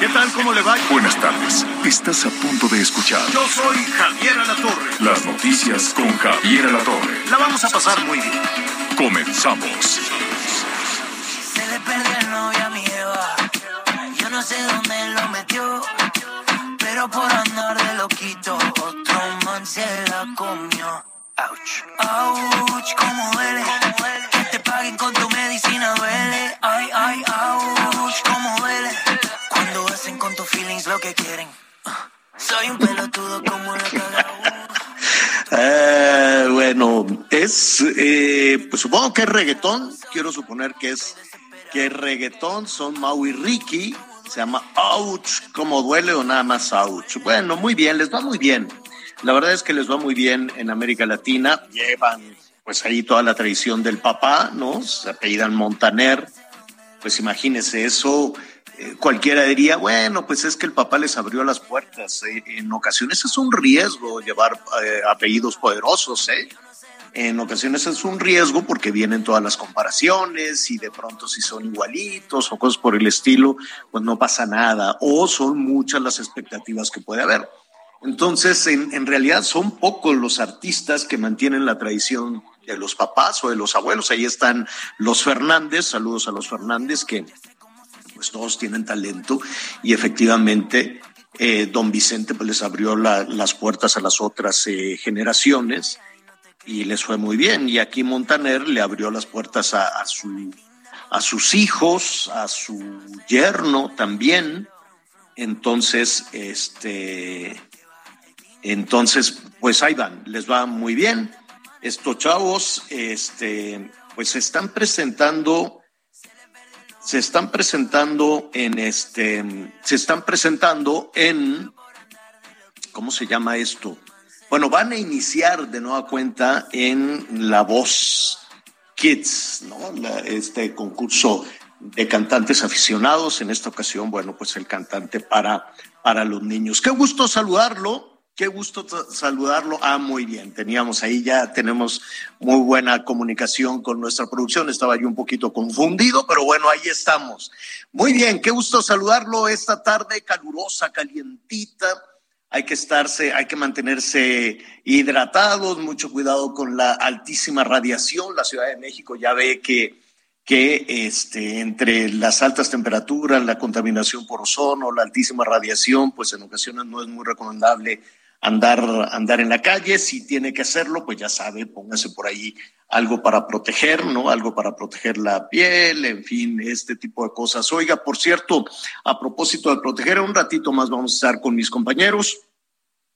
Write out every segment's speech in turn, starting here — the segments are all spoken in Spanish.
¿Qué tal? ¿Cómo le va? Buenas tardes. Estás a punto de escuchar Yo soy Javier Alatorre. las noticias con Javier Alatorre. La vamos a pasar muy bien. Comenzamos. Se le perdió el novio a mi Eva. Yo no sé dónde lo metió. Pero por andar de loquito, otro man se la comió. Ouch. Ouch, cómo duele. Que te paguen con tu medicina duele. Ay, ay, feelings lo que quieren. Soy un pelotudo como la. Eh, bueno, es, eh, pues supongo que es reggaetón. Quiero suponer que es, que es reggaetón. Son Mau y Ricky. Se llama Ouch, ¿cómo duele o nada más Ouch? Bueno, muy bien, les va muy bien. La verdad es que les va muy bien en América Latina. Llevan, pues ahí toda la tradición del papá, ¿no? Se apellidan Montaner. Pues imagínese eso. Eh, cualquiera diría, bueno, pues es que el papá les abrió las puertas. eh, en ocasiones es un riesgo llevar eh, apellidos poderosos, ¿eh? En ocasiones es un riesgo porque vienen todas las comparaciones y de pronto si son igualitos o cosas por el estilo, pues no pasa nada. O son muchas las expectativas que puede haber. Entonces, en, en realidad son pocos los artistas que mantienen la tradición de los papás o de los abuelos. Ahí están los Fernández, saludos a los Fernández, que pues todos tienen talento y efectivamente eh, don Vicente pues les abrió la- las puertas a las otras eh, generaciones y les fue muy bien. Y aquí Montaner le abrió las puertas a, a su, a sus hijos, a su yerno también. Entonces, este, entonces, pues ahí van, les va muy bien. Estos chavos, este, pues se están presentando, se están presentando en este, se están presentando en, ¿cómo se llama esto? Bueno, van a iniciar de nueva cuenta en La Voz Kids, ¿no? La- este concurso de cantantes aficionados. En esta ocasión, bueno, pues el cantante para, para los niños. Qué gusto saludarlo. Qué gusto saludarlo. Ah, muy bien. Teníamos ahí ya, tenemos muy buena comunicación con nuestra producción. Estaba yo un poquito confundido, pero bueno, ahí estamos. Muy bien, qué gusto saludarlo esta tarde calurosa, calientita hay que estarse, hay que mantenerse hidratados, mucho cuidado con la altísima radiación. La Ciudad de México ya ve que, que este, entre las altas temperaturas, la contaminación por ozono, la altísima radiación, pues en ocasiones no es muy recomendable andar, andar en la calle. Si tiene que hacerlo, pues ya sabe, póngase por ahí algo para proteger, ¿no? Algo para proteger la piel, en fin, este tipo de cosas. Oiga, por cierto, a propósito de proteger, un ratito más vamos a estar con mis compañeros.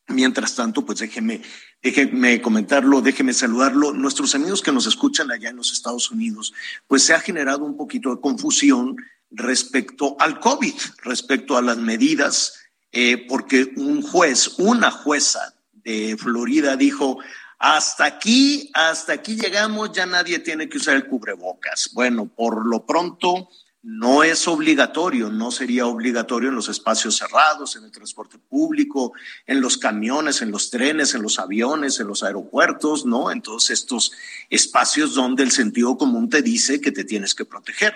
Mientras tanto, pues déjeme, déjeme comentarlo, déjeme saludarlo. Nuestros amigos que nos escuchan allá en los Estados Unidos, pues se ha generado un poquito de confusión respecto al COVID, respecto a las medidas, eh, porque un juez, una jueza de Florida dijo, hasta aquí, hasta aquí llegamos, ya nadie tiene que usar el cubrebocas. Bueno, por lo pronto no es obligatorio, no sería obligatorio en los espacios cerrados, en el transporte público, en los camiones, en los trenes, en los aviones, en los aeropuertos, ¿no? En todos estos espacios donde el sentido común te dice que te tienes que proteger.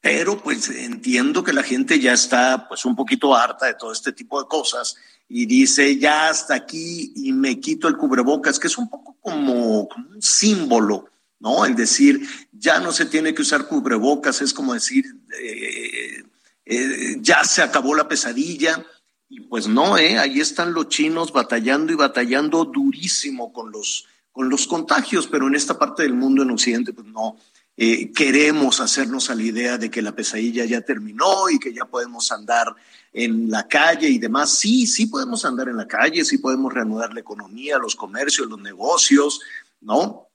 Pero pues entiendo que la gente ya está pues un poquito harta de todo este tipo de cosas y dice ya hasta aquí y me quito el cubrebocas, que es un poco como, como un símbolo, ¿no? El decir ya no se tiene que usar cubrebocas es como decir eh, eh, ya se acabó la pesadilla y pues no, ¿eh? Ahí están los chinos batallando y batallando durísimo con los, con los contagios, pero en esta parte del mundo, en Occidente, pues no, eh, queremos hacernos a la idea de que la pesadilla ya terminó y que ya podemos andar en la calle y demás. Sí, sí podemos andar en la calle, sí podemos reanudar la economía, los comercios, los negocios, ¿no?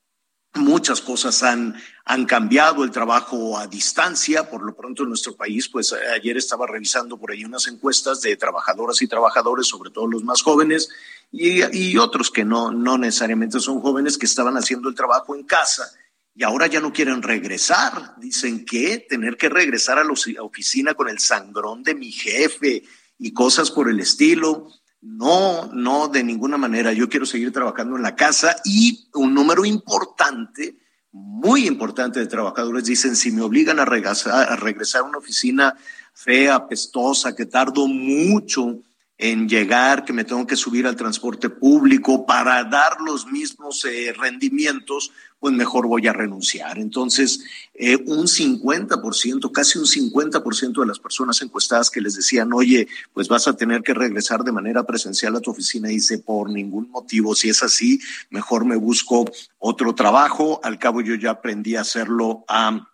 Muchas cosas han, han cambiado, el trabajo a distancia, por lo pronto en nuestro país, pues ayer estaba revisando por ahí unas encuestas de trabajadoras y trabajadores, sobre todo los más jóvenes, y, y otros que no, no necesariamente son jóvenes, que estaban haciendo el trabajo en casa y ahora ya no quieren regresar. Dicen que tener que regresar a la oficina con el sangrón de mi jefe y cosas por el estilo. No, no, de ninguna manera. Yo quiero seguir trabajando en la casa y un número importante, muy importante de trabajadores dicen, si me obligan a regresar a, regresar a una oficina fea, pestosa, que tardo mucho en llegar, que me tengo que subir al transporte público para dar los mismos eh, rendimientos, pues mejor voy a renunciar. Entonces, eh, un 50%, casi un 50% de las personas encuestadas que les decían, oye, pues vas a tener que regresar de manera presencial a tu oficina, dice, por ningún motivo, si es así, mejor me busco otro trabajo. Al cabo yo ya aprendí a hacerlo a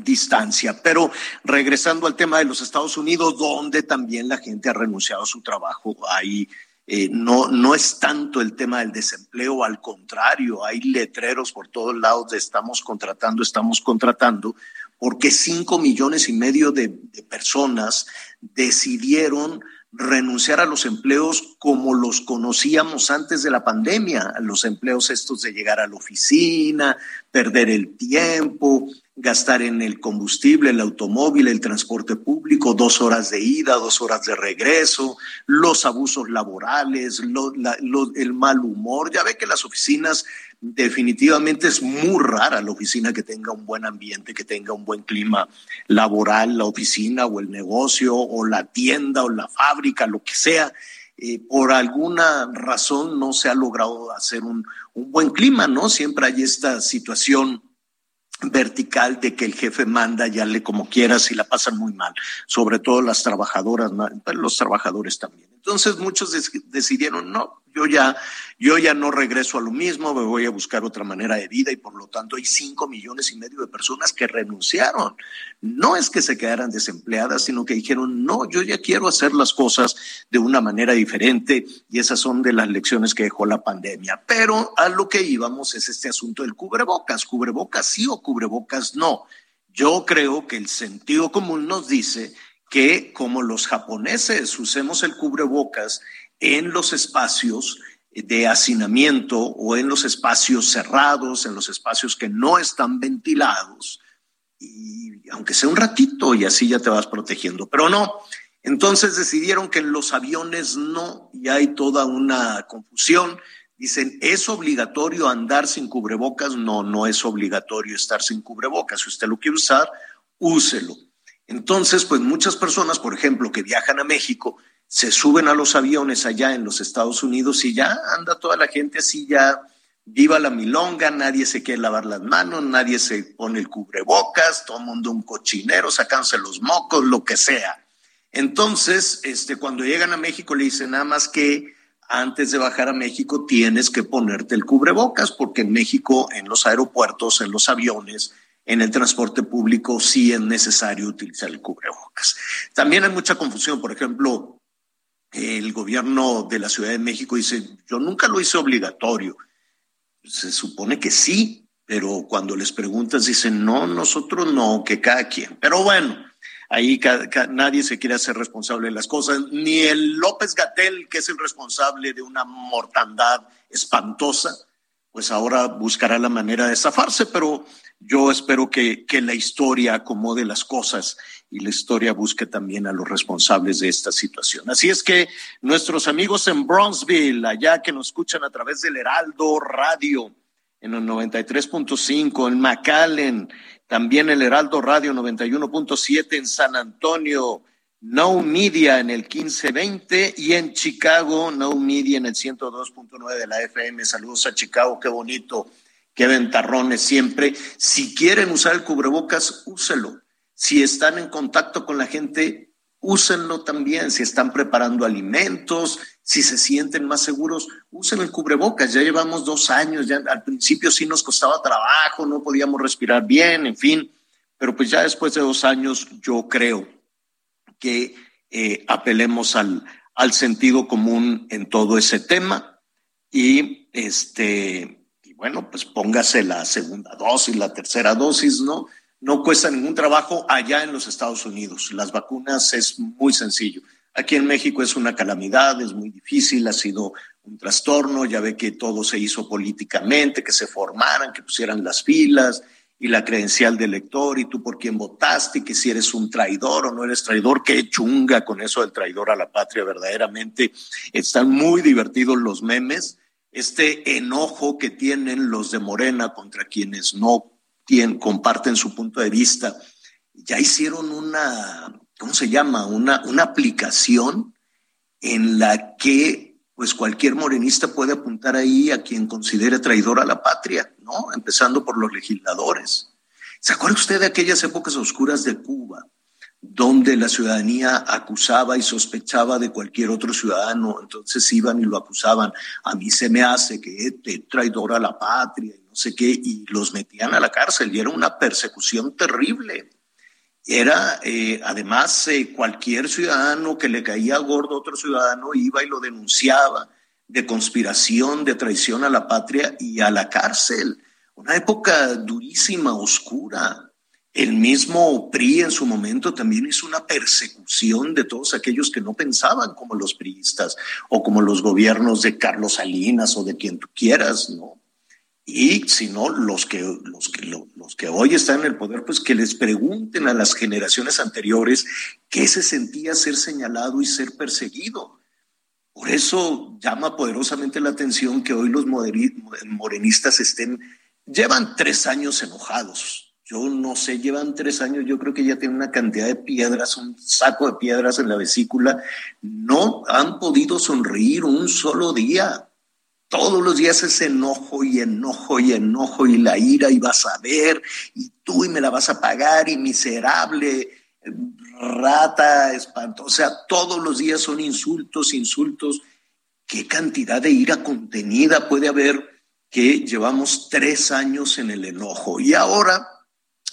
distancia. Pero regresando al tema de los Estados Unidos, donde también la gente ha renunciado a su trabajo, hay eh, no, no es tanto el tema del desempleo, al contrario, hay letreros por todos lados de estamos contratando, estamos contratando, porque cinco millones y medio de, de personas decidieron renunciar a los empleos como los conocíamos antes de la pandemia, los empleos estos de llegar a la oficina, perder el tiempo, gastar en el combustible, el automóvil, el transporte público, dos horas de ida, dos horas de regreso, los abusos laborales, el mal humor. Ya ve que las oficinas definitivamente es muy rara la oficina que tenga un buen ambiente, que tenga un buen clima laboral, la oficina o el negocio o la tienda o la fábrica, lo que sea. Eh, por alguna razón no se ha logrado hacer un buen clima, ¿no? Siempre hay esta situación vertical de que el jefe manda ya le como quieras y la pasan muy mal, sobre todo las trabajadoras, los trabajadores también. Entonces muchos decidieron, no, yo ya, yo ya no regreso a lo mismo, me voy a buscar otra manera de vida y por lo tanto hay cinco millones y medio de personas que renunciaron. No es que se quedaran desempleadas, sino que dijeron, no, yo ya quiero hacer las cosas de una manera diferente y esas son de las lecciones que dejó la pandemia. Pero a lo que íbamos es este asunto del cubrebocas, cubrebocas sí o cubrebocas no. Yo creo que el sentido común nos dice que como los japoneses usemos el cubrebocas en los espacios de hacinamiento o en los espacios cerrados, en los espacios que no están ventilados, y aunque sea un ratito y así ya te vas protegiendo, pero no. Entonces decidieron que en los aviones no, y hay toda una confusión. Dicen, ¿es obligatorio andar sin cubrebocas? No, no es obligatorio estar sin cubrebocas. Si usted lo quiere usar, úselo. Entonces, pues muchas personas, por ejemplo, que viajan a México, se suben a los aviones allá en los Estados Unidos y ya anda toda la gente así, ya viva la milonga, nadie se quiere lavar las manos, nadie se pone el cubrebocas, todo el mundo un cochinero, sacándose los mocos, lo que sea. Entonces, este, cuando llegan a México le dicen nada más que antes de bajar a México tienes que ponerte el cubrebocas, porque en México, en los aeropuertos, en los aviones, en el transporte público sí es necesario utilizar el cubrebocas. También hay mucha confusión, por ejemplo, el gobierno de la Ciudad de México dice, yo nunca lo hice obligatorio. Se supone que sí, pero cuando les preguntas dicen, no, nosotros no, que cada quien. Pero bueno, ahí nadie se quiere hacer responsable de las cosas, ni el López Gatel, que es el responsable de una mortandad espantosa, pues ahora buscará la manera de zafarse, pero yo espero que, que, la historia acomode las cosas y la historia busque también a los responsables de esta situación. Así es que nuestros amigos en Bronzeville, allá que nos escuchan a través del Heraldo Radio en el 93.5, en McAllen, también el Heraldo Radio 91.7 en San Antonio, No Media en el 1520 y en Chicago, No Media en el 102.9 de la FM. Saludos a Chicago, qué bonito qué ventarrones siempre. Si quieren usar el cubrebocas, úselo. Si están en contacto con la gente, úsenlo también. Si están preparando alimentos, si se sienten más seguros, usen el cubrebocas. Ya llevamos dos años, ya al principio sí nos costaba trabajo, no podíamos respirar bien, en fin, pero pues ya después de dos años yo creo que eh, apelemos al, al sentido común en todo ese tema y este bueno, pues póngase la segunda dosis, la tercera dosis, ¿no? No cuesta ningún trabajo allá en los Estados Unidos. Las vacunas es muy sencillo. Aquí en México es una calamidad, es muy difícil, ha sido un trastorno, ya ve que todo se hizo políticamente, que se formaran, que pusieran las filas y la credencial del elector y tú por quién votaste y que si eres un traidor o no eres traidor, qué chunga con eso del traidor a la patria, verdaderamente. Están muy divertidos los memes, este enojo que tienen los de Morena contra quienes no comparten su punto de vista. Ya hicieron una ¿cómo se llama? Una, una aplicación en la que pues cualquier morenista puede apuntar ahí a quien considere traidor a la patria, ¿no? Empezando por los legisladores. ¿Se acuerda usted de aquellas épocas oscuras de Cuba, donde la ciudadanía acusaba y sospechaba de cualquier otro ciudadano? Entonces iban y lo acusaban. A mí se me hace que es traidor a la patria y no sé qué, y los metían a la cárcel y era una persecución terrible era eh, además eh, cualquier ciudadano que le caía gordo a otro ciudadano iba y lo denunciaba de conspiración, de traición a la patria y a la cárcel. Una época durísima, oscura. El mismo PRI en su momento también hizo una persecución de todos aquellos que no pensaban como los priistas o como los gobiernos de Carlos Salinas o de quien tú quieras, ¿no? y si no, los que, los, que, los que hoy están en el poder, pues que les pregunten a las generaciones anteriores qué se sentía ser señalado y ser perseguido. Por eso llama poderosamente la atención que hoy los morenistas estén, llevan tres años enojados. Yo no sé, llevan tres años, yo creo que ya tienen una cantidad de piedras, un saco de piedras en la vesícula. No han podido sonreír un solo día todos los días es enojo y enojo y enojo y la ira y vas a ver y tú y me la vas a pagar y miserable, rata, espantosa. O sea, todos los días son insultos, insultos. ¿Qué cantidad de ira contenida puede haber que llevamos tres años en el enojo? Y ahora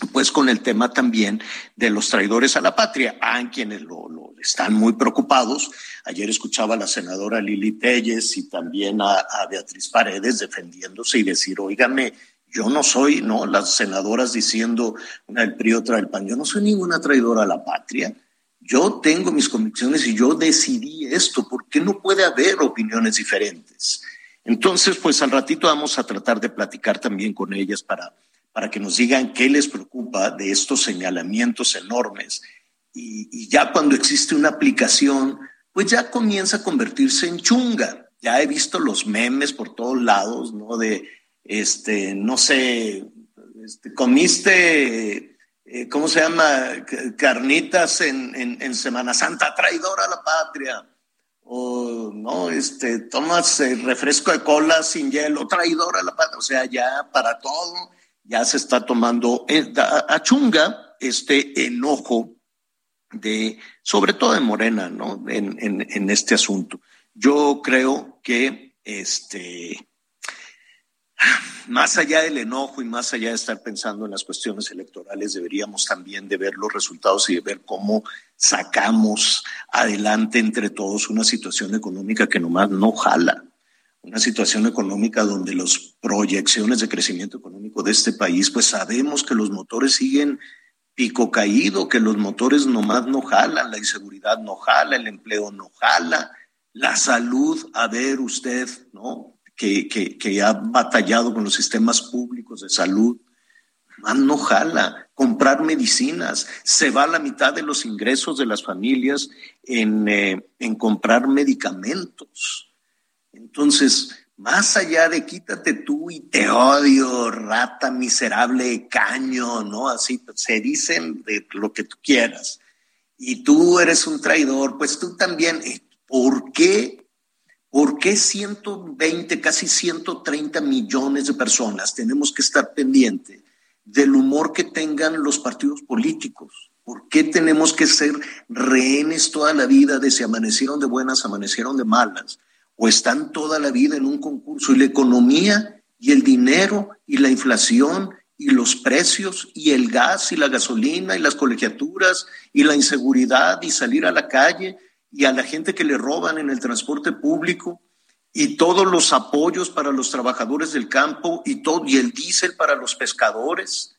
pues con el tema también de los traidores a la patria. Hay quienes lo, están muy preocupados. Ayer escuchaba a la senadora Lili Telles y también a, Beatriz Paredes defendiéndose y decir, oígame, yo no soy, ¿no? Las senadoras diciendo, una del PRI, otra del PAN, yo no soy ninguna traidora a la patria. Yo tengo mis convicciones y yo decidí esto. ¿Por qué no puede haber opiniones diferentes? Entonces, pues al ratito vamos a tratar de platicar también con ellas para para que nos digan qué les preocupa de estos señalamientos enormes. Y, ya cuando existe una aplicación, pues ya comienza a convertirse en chunga. Ya he visto los memes por todos lados, ¿no? De, este, no sé, este, comiste, eh, ¿cómo se llama? Carnitas en, en, Semana Santa, traidora a la patria. O, no, este, tomas refresco de cola sin hielo, traidora a la patria. O sea, ya para todo ya se está tomando eh, a chunga este enojo de, sobre todo de Morena, ¿no? En, en, este asunto. Yo creo que este, más allá del enojo y más allá de estar pensando en las cuestiones electorales, deberíamos también de ver los resultados y de ver cómo sacamos adelante entre todos una situación económica que nomás no jala una situación económica donde las proyecciones de crecimiento económico de este país, pues sabemos que los motores siguen pico caído, que los motores nomás no jalan, la inseguridad no jala, el empleo no jala, la salud, a ver usted, ¿no? Que, que, ha batallado con los sistemas públicos de salud, más no jala. Comprar medicinas, se va la mitad de los ingresos de las familias en, eh, en comprar medicamentos. Entonces, más allá de quítate tú y te odio, rata miserable, caño, ¿no? Así se dicen de lo que tú quieras. Y tú eres un traidor, pues tú también. Eh, ¿Por qué? ¿Por qué 120, casi 130 millones de personas tenemos que estar pendientes del humor que tengan los partidos políticos? ¿Por qué tenemos que ser rehenes toda la vida de si amanecieron de buenas, amanecieron de malas? O están toda la vida en un concurso y la economía y el dinero y la inflación y los precios y el gas y la gasolina y las colegiaturas y la inseguridad y salir a la calle y a la gente que le roban en el transporte público y todos los apoyos para los trabajadores del campo y todo y el diésel para los pescadores.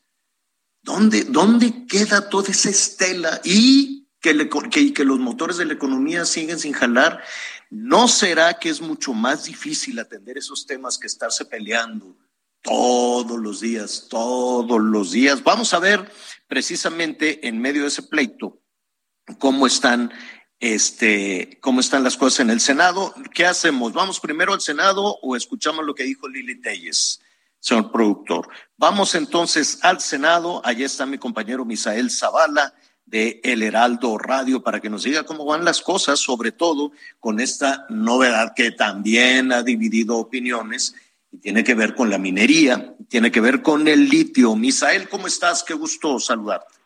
¿Dónde, dónde queda toda esa estela? Y que, que los motores de la economía siguen sin jalar. ¿No será que es mucho más difícil atender esos temas que estarse peleando todos los días, todos los días? Vamos a ver precisamente en medio de ese pleito cómo están este, cómo están las cosas en el Senado. ¿Qué hacemos? ¿Vamos primero al Senado o escuchamos lo que dijo Lili Telles, señor productor? Vamos entonces al Senado. Allí está mi compañero Misael Zavala de El Heraldo Radio para que nos diga cómo van las cosas, sobre todo con esta novedad que también ha dividido opiniones y tiene que ver con la minería, tiene que ver con el litio. Misael, ¿cómo estás? Qué gusto saludarte.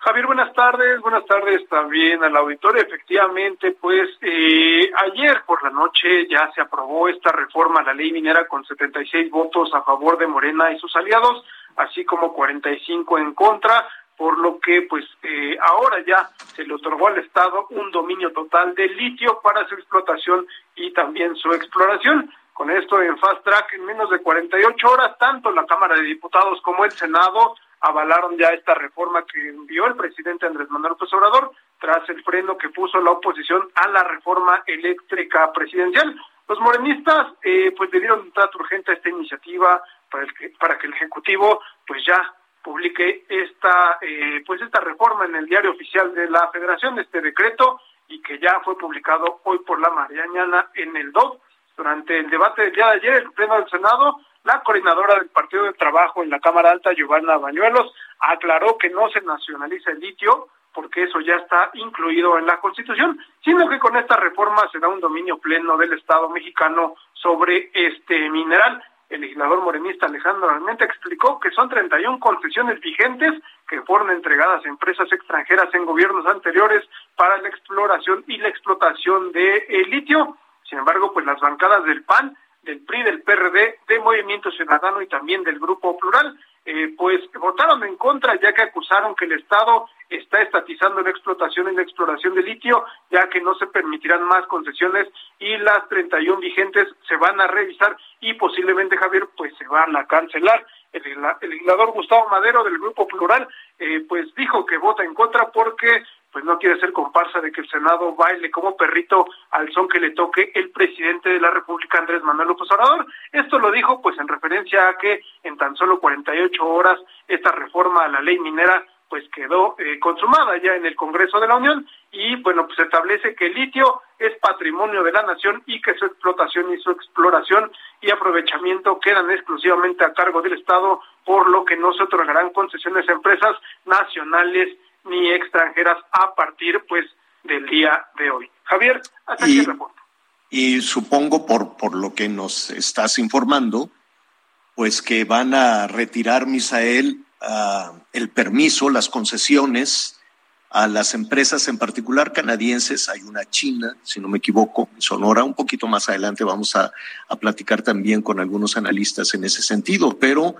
Javier, buenas tardes, buenas tardes también al auditorio. Efectivamente, pues eh, ayer por la noche ya se aprobó esta reforma a la ley minera con 76 votos a favor de Morena y sus aliados, así como 45 en contra, por lo que pues eh, ahora ya se le otorgó al Estado un dominio total del litio para su explotación y también su exploración. Con esto en fast track en menos de 48 horas, tanto la Cámara de Diputados como el Senado avalaron ya esta reforma que envió el presidente Andrés Manuel López Obrador tras el freno que puso la oposición a la reforma eléctrica presidencial. Los morenistas eh, pues le dieron un trato urgente a esta iniciativa para, el que, para que el Ejecutivo pues ya publique esta eh, pues esta reforma en el diario oficial de la Federación, este decreto, y que ya fue publicado hoy por la mañana en el DOC. Durante el debate del día de ayer, el Pleno del Senado la coordinadora del Partido de Trabajo en la Cámara Alta, Giovanna Bañuelos, aclaró que no se nacionaliza el litio porque eso ya está incluido en la Constitución, sino que con esta reforma se da un dominio pleno del Estado mexicano sobre este mineral. El legislador morenista Alejandro Almente explicó que son 31 concesiones vigentes que fueron entregadas a empresas extranjeras en gobiernos anteriores para la exploración y la explotación de litio. Sin embargo, pues las bancadas del PAN del PRI, del PRD, de Movimiento Ciudadano y también del Grupo Plural, eh, pues votaron en contra ya que acusaron que el Estado está estatizando la explotación y la exploración de litio, ya que no se permitirán más concesiones y las 31 vigentes se van a revisar y posiblemente, Javier, pues se van a cancelar. El, legislador Gustavo Madero del Grupo Plural, eh, pues dijo que vota en contra porque pues no quiere ser comparsa de que el Senado baile como perrito al son que le toque el presidente de la República, Andrés Manuel López Obrador. Esto lo dijo pues en referencia a que en tan solo 48 horas esta reforma a la ley minera pues quedó eh, consumada ya en el Congreso de la Unión y bueno pues establece que el litio es patrimonio de la nación y que su explotación y su exploración y aprovechamiento quedan exclusivamente a cargo del Estado por lo que no se otorgarán concesiones a empresas nacionales ni extranjeras a partir pues del día de hoy. Javier, hasta aquí el reporte. Y supongo por, por lo que nos estás informando, pues que van a retirar, Misael, uh, el permiso, las concesiones a las empresas, en particular canadienses. Hay una china, si no me equivoco, en Sonora. Un poquito más adelante vamos a, a platicar también con algunos analistas en ese sentido, pero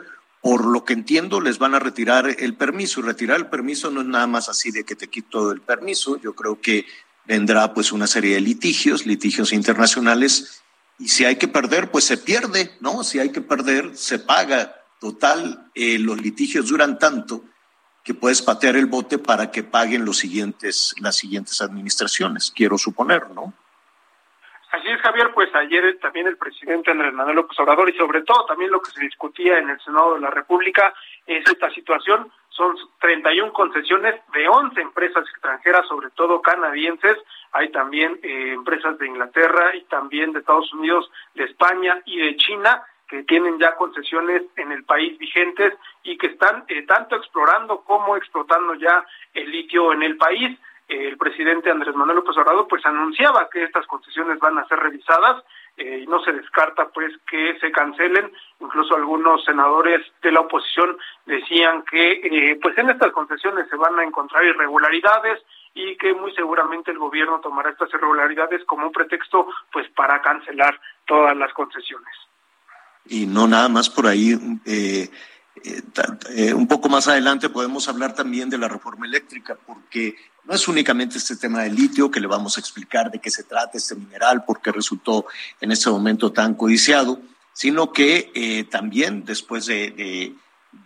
por lo que entiendo, les van a retirar el permiso. Retirar el permiso no es nada más así de que te quito el permiso. Yo creo que vendrá pues una serie de litigios, litigios internacionales. Y si hay que perder, pues se pierde, ¿no? Si hay que perder, se paga. Total, eh, los litigios duran tanto que puedes patear el bote para que paguen los siguientes, las siguientes administraciones, quiero suponer, ¿no? Así es, Javier, pues ayer también el presidente Andrés Manuel López Obrador y sobre todo también lo que se discutía en el Senado de la República es esta situación. Son 31 concesiones de 11 empresas extranjeras, sobre todo canadienses. Hay también eh, empresas de Inglaterra y también de Estados Unidos, de España y de China que tienen ya concesiones en el país vigentes y que están eh, tanto explorando como explotando ya el litio en el país el presidente Andrés Manuel López Obrador pues anunciaba que estas concesiones van a ser revisadas eh, y no se descarta pues que se cancelen. Incluso algunos senadores de la oposición decían que eh, pues en estas concesiones se van a encontrar irregularidades y que muy seguramente el gobierno tomará estas irregularidades como un pretexto pues para cancelar todas las concesiones. Y no nada más por ahí eh, eh, eh, un poco más adelante podemos hablar también de la reforma eléctrica, porque no es únicamente este tema del litio que le vamos a explicar de qué se trata este mineral, por qué resultó en este momento tan codiciado, sino que eh, también después de,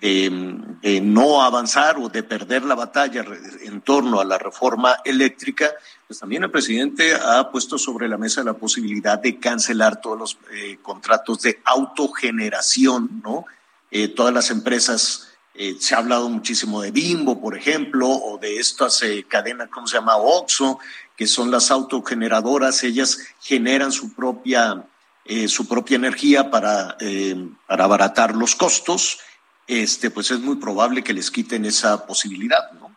de, no avanzar o de perder la batalla en torno a la reforma eléctrica, pues también el presidente ha puesto sobre la mesa la posibilidad de cancelar todos los contratos de autogeneración, ¿no? Eh, todas las empresas, eh, se ha hablado muchísimo de Bimbo, por ejemplo, o de estas eh, cadenas, ¿cómo se llama? Oxo, que son las autogeneradoras, ellas generan su propia, su propia energía para, para abaratar los costos, este, pues es muy probable que les quiten esa posibilidad, ¿no?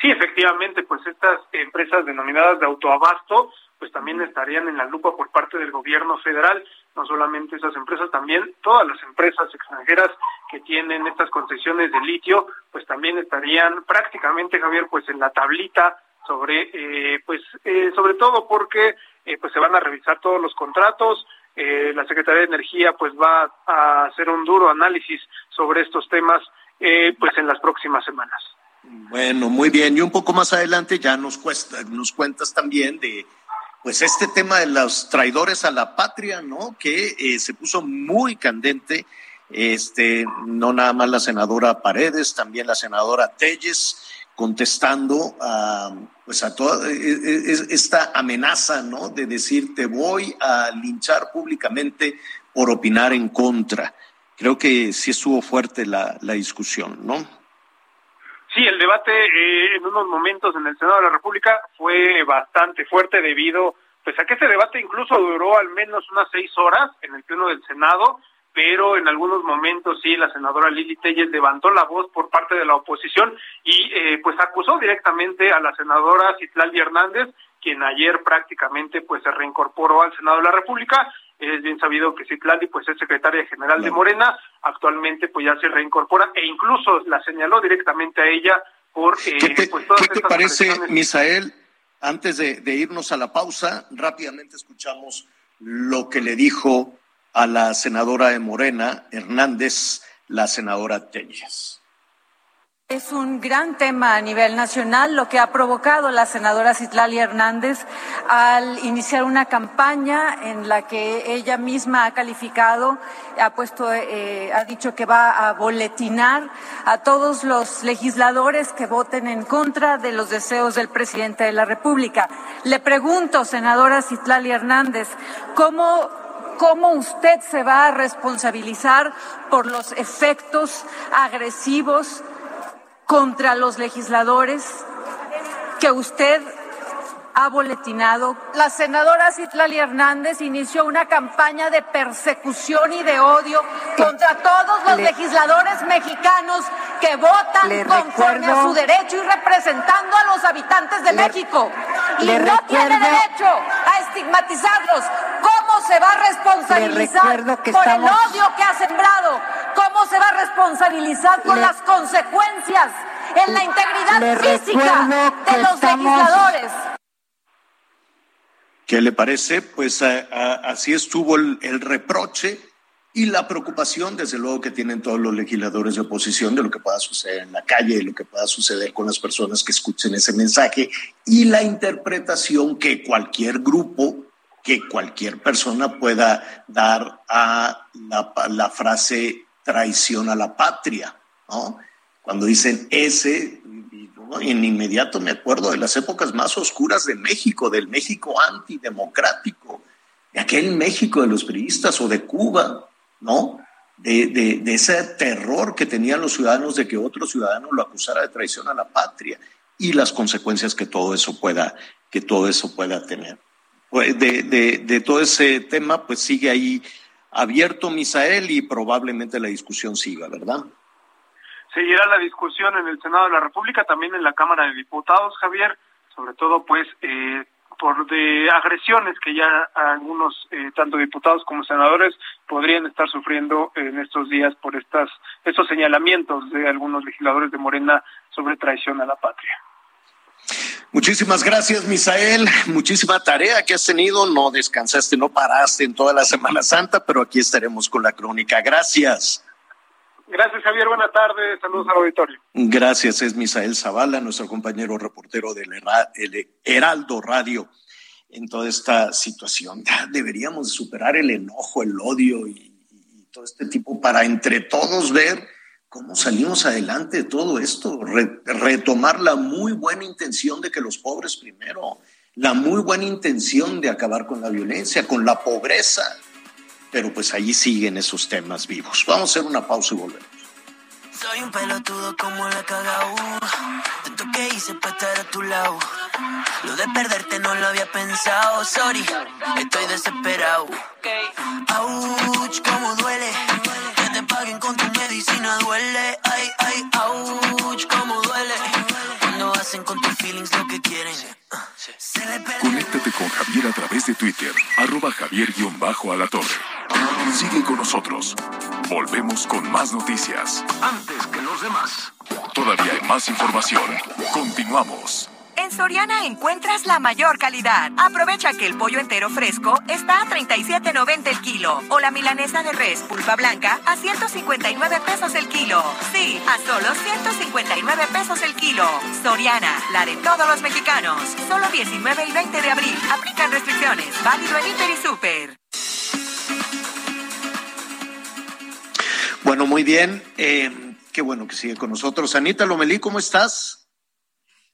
Sí, efectivamente, pues estas empresas denominadas de autoabasto, pues también estarían en la lupa por parte del gobierno federal no solamente esas empresas, también todas las empresas extranjeras que tienen estas concesiones de litio, pues también estarían prácticamente, Javier, pues en la tablita sobre, eh, pues eh, sobre todo porque eh, pues se van a revisar todos los contratos, la Secretaría de Energía pues va a hacer un duro análisis sobre estos temas pues en las próximas semanas. Bueno, muy bien. Y un poco más adelante ya nos, cuesta, nos cuentas también de pues este tema de los traidores a la patria, ¿no? Que eh, se puso muy candente, este, no nada más la senadora Paredes, también la senadora Telles, contestando a, pues a toda e, e, e, esta amenaza, ¿no? De decir, te voy a linchar públicamente por opinar en contra. Creo que sí estuvo fuerte la, la discusión, ¿no? Sí, el debate eh, en unos momentos en el Senado de la República fue bastante fuerte debido pues a que este debate incluso duró al menos unas seis horas en el pleno del Senado, pero en algunos momentos sí la senadora Lili Telles levantó la voz por parte de la oposición y eh, pues acusó directamente a la senadora Citlali Hernández, quien ayer prácticamente pues se reincorporó al Senado de la República es bien sabido que Citlali pues es secretaria general de Morena, actualmente pues ya se reincorpora e incluso la señaló directamente a ella por ¿Qué te, eh, pues, ¿qué te parece, Misael? Antes de, de irnos a la pausa, rápidamente escuchamos lo que le dijo a la senadora de Morena, Hernández, la senadora Telles. Es un gran tema a nivel nacional lo que ha provocado la senadora Citlali Hernández al iniciar una campaña en la que ella misma ha calificado, ha puesto, eh, ha dicho que va a boletinar a todos los legisladores que voten en contra de los deseos del presidente de la República. Le pregunto, senadora Citlali Hernández, ¿cómo cómo usted se va a responsabilizar por los efectos agresivos contra los legisladores que usted ha boletinado. La senadora Citlali Hernández inició una campaña de persecución y de odio contra todos los legisladores mexicanos que votan conforme a su derecho y representando a los habitantes de México. Y no tiene derecho a estigmatizarlos. ¿Cómo se va a responsabilizar por el odio que ha sembrado? ¿Cómo se va a responsabilizar por las consecuencias en la integridad física de los legisladores? ¿Qué le parece? Pues así estuvo el, reproche y la preocupación, desde luego, que tienen todos los legisladores de oposición de lo que pueda suceder en la calle, de lo que pueda suceder con las personas que escuchen ese mensaje y la interpretación que cualquier grupo que cualquier persona pueda dar a la, frase traición a la patria, ¿no? Cuando dicen ese, en inmediato me acuerdo de las épocas más oscuras de México, del México antidemocrático, de aquel México de los periodistas o de Cuba, ¿no? De, de, ese terror que tenían los ciudadanos de que otro ciudadano lo acusara de traición a la patria y las consecuencias que todo eso pueda, que todo eso pueda tener. Pues, de, de, de todo ese tema, pues sigue ahí abierto Misael y probablemente la discusión siga, ¿verdad? Seguirá la discusión en el Senado de la República, también en la Cámara de Diputados, Javier, sobre todo pues eh, por de agresiones que ya algunos, eh, tanto diputados como senadores, podrían estar sufriendo en estos días por estas, estos señalamientos de algunos legisladores de Morena sobre traición a la patria. Muchísimas gracias, Misael. Muchísima tarea que has tenido. No descansaste, no paraste en toda la Semana Santa, pero aquí estaremos con la crónica. Gracias. Gracias, Javier. Buenas tardes. Saludos al auditorio. Gracias. Es Misael Zavala, nuestro compañero reportero del Heraldo Radio en toda esta situación. Ya deberíamos superar el enojo, el odio y, todo este tipo para entre todos ver cómo salimos adelante de todo esto, retomar la muy buena intención de que los pobres primero, la muy buena intención de acabar con la violencia, con la pobreza. Pero pues allí siguen esos temas vivos. Vamos a hacer una pausa y volvemos. Soy un pelotudo como la cagao. Tanto que hice para estar a tu lado. Lo de perderte no lo había pensado. Sorry, estoy desesperado. Ouch, como duele. Que te paguen con tu medicina duele. Ay, ay, ouch, como duele. Cuando hacen con tus feelings lo que quieren. Conéctate con Javier a través de Twitter, arroba javier-alatorre. Sigue con nosotros. Volvemos con más noticias. Antes que los demás. Todavía hay más información. Continuamos. En Soriana encuentras la mayor calidad. Aprovecha que el pollo entero fresco está a 37.90 el kilo o la milanesa de res pulpa blanca a 159 pesos el kilo. Sí, a solo 159 pesos el kilo. Soriana, la de todos los mexicanos. Solo 19 y 20 de abril. Aplican restricciones. Válido en Inter y Super. Bueno, muy bien. Eh, qué bueno que sigue con nosotros. Anita Lomelí, ¿cómo estás?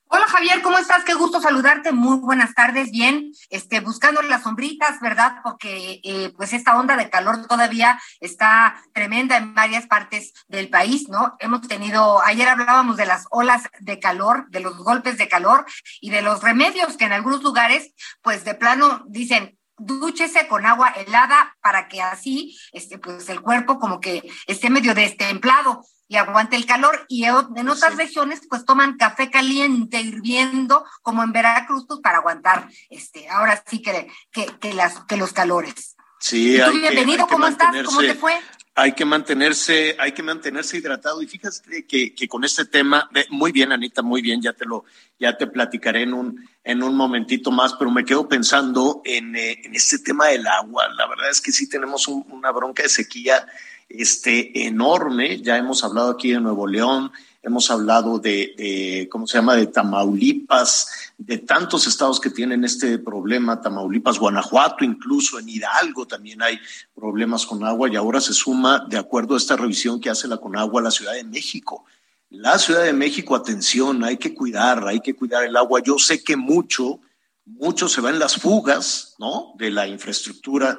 Hola Javier, ¿cómo estás? Qué gusto saludarte. Muy buenas tardes. Bien, este, buscando las sombritas, ¿verdad? Porque eh, pues esta onda de calor todavía está tremenda en varias partes del país, ¿no? Hemos tenido, ayer hablábamos de las olas de calor, de los golpes de calor y de los remedios que en algunos lugares, pues de plano dicen, dúchese con agua helada para que así, este, pues el cuerpo como que esté medio destemplado y aguante el calor. Y en otras regiones, pues toman café caliente hirviendo, como en Veracruz, pues para aguantar, este, ahora sí que, que, las, que los calores. Sí, bienvenido, ¿cómo estás? ¿Cómo te fue? Hay que mantenerse, hay que mantenerse hidratado. Y fíjate que, que con este tema, muy bien, Anita, muy bien, ya te lo, ya te platicaré en un, en un momentito más, pero me quedo pensando en, eh, en este tema del agua. La verdad es que sí tenemos una bronca de sequía este, enorme. Ya hemos hablado aquí de Nuevo León, hemos hablado de, ¿cómo se llama?, de Tamaulipas, de tantos estados que tienen este problema, Tamaulipas, Guanajuato, incluso en Hidalgo también hay problemas con agua y ahora se suma, de acuerdo a esta revisión que hace la Conagua, la Ciudad de México. La Ciudad de México, atención, hay que cuidar, hay que cuidar el agua. Yo sé que mucho, mucho se va en las fugas, ¿no? De la infraestructura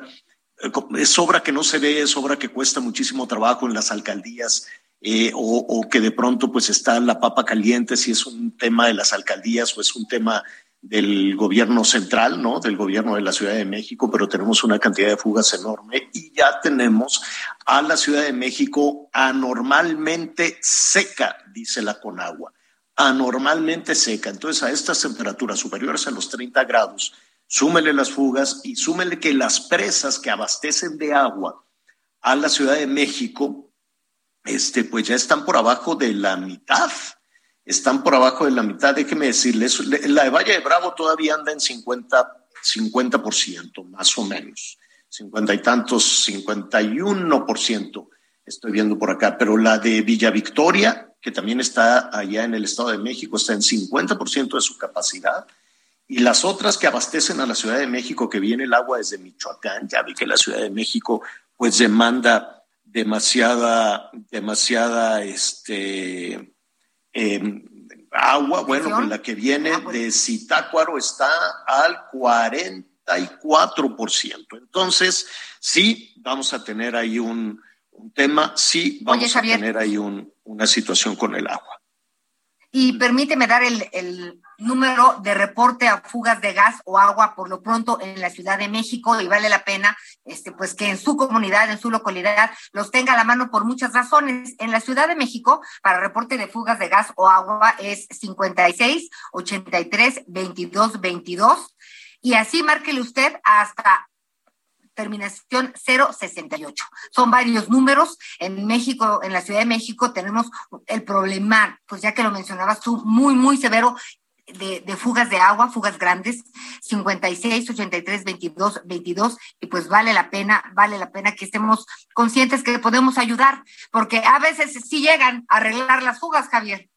es obra que no se ve, es obra que cuesta muchísimo trabajo en las alcaldías eh, o, que de pronto pues está la papa caliente si es un tema de las alcaldías o es un tema del gobierno central, ¿no? Del gobierno de la Ciudad de México, pero tenemos una cantidad de fugas enorme y ya tenemos a la Ciudad de México anormalmente seca, dice la Conagua, anormalmente seca. Entonces, a estas temperaturas superiores a los 30 grados, súmele las fugas y súmele que las presas que abastecen de agua a la Ciudad de México, este, pues ya están por abajo de la mitad. Están por abajo de la mitad, déjeme decirles, la de Valle de Bravo todavía anda en 50, 50% más o menos, 50 y tantos, 51% estoy viendo por acá, pero la de Villa Victoria, que también está allá en el Estado de México, está en 50% de su capacidad y las otras que abastecen a la Ciudad de México, que viene el agua desde Michoacán, ya vi que la Ciudad de México pues demanda demasiada, demasiada este, em, agua, bueno, pues la que viene ah, de Zitácuaro está al 44%. Entonces, sí, vamos a tener ahí un, tema, sí, vamos a tener ahí una situación con el agua. Y permíteme dar el, número de reporte a fugas de gas o agua por lo pronto en la Ciudad de México y vale la pena este pues que en su comunidad, en su localidad los tenga a la mano por muchas razones. En la Ciudad de México para reporte de fugas de gas o agua es 56 83 22 22 y así márquele usted hasta terminación 068. Son varios números. En México, en la Ciudad de México, tenemos el problema, pues ya que lo mencionabas tú, muy, muy severo de, fugas de agua, fugas grandes, 56, 83, 22, 22, y pues vale la pena, vale la pena que estemos conscientes que podemos ayudar, porque a veces sí llegan a arreglar las fugas, Javier.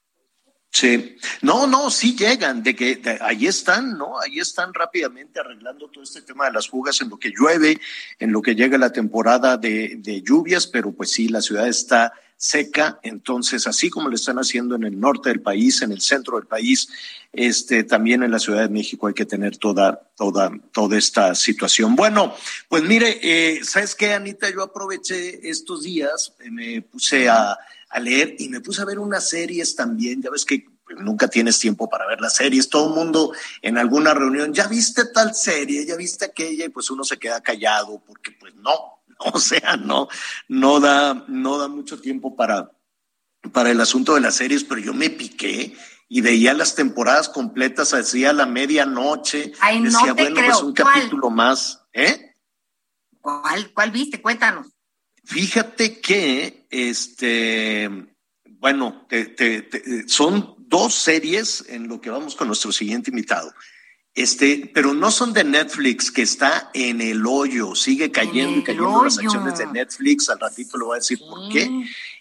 Sí, no, no, sí llegan, de que ahí están, ¿no? Ahí están rápidamente arreglando todo este tema de las fugas en lo que llueve, en lo que llega la temporada de, de lluvias, pero pues sí, la ciudad está seca, entonces así como lo están haciendo en el norte del país, en el centro del país, este también en la Ciudad de México hay que tener toda toda toda esta situación. Bueno, pues mire, eh, sabes qué, Anita, yo aproveché estos días, eh, me puse a, a leer y me puse a ver unas series también. Ya ves que nunca tienes tiempo para ver las series, todo el mundo en alguna reunión, ya viste tal serie, ya viste aquella, y pues uno se queda callado porque pues no, O sea, no, no da, no da mucho tiempo para, para el asunto de las series, pero yo me piqué y veía las temporadas completas, hacía la medianoche, Ay, no decía, te bueno, creo. pues un ¿Cuál? capítulo más, ¿eh? ¿Cuál, ¿Cuál viste? Cuéntanos. Fíjate que, este, bueno, te- te- te- son dos series en lo que vamos con nuestro siguiente invitado. Este, pero no son de Netflix, que está en el hoyo, sigue cayendo y cayendo las acciones de Netflix. Al ratito le voy a decir por qué.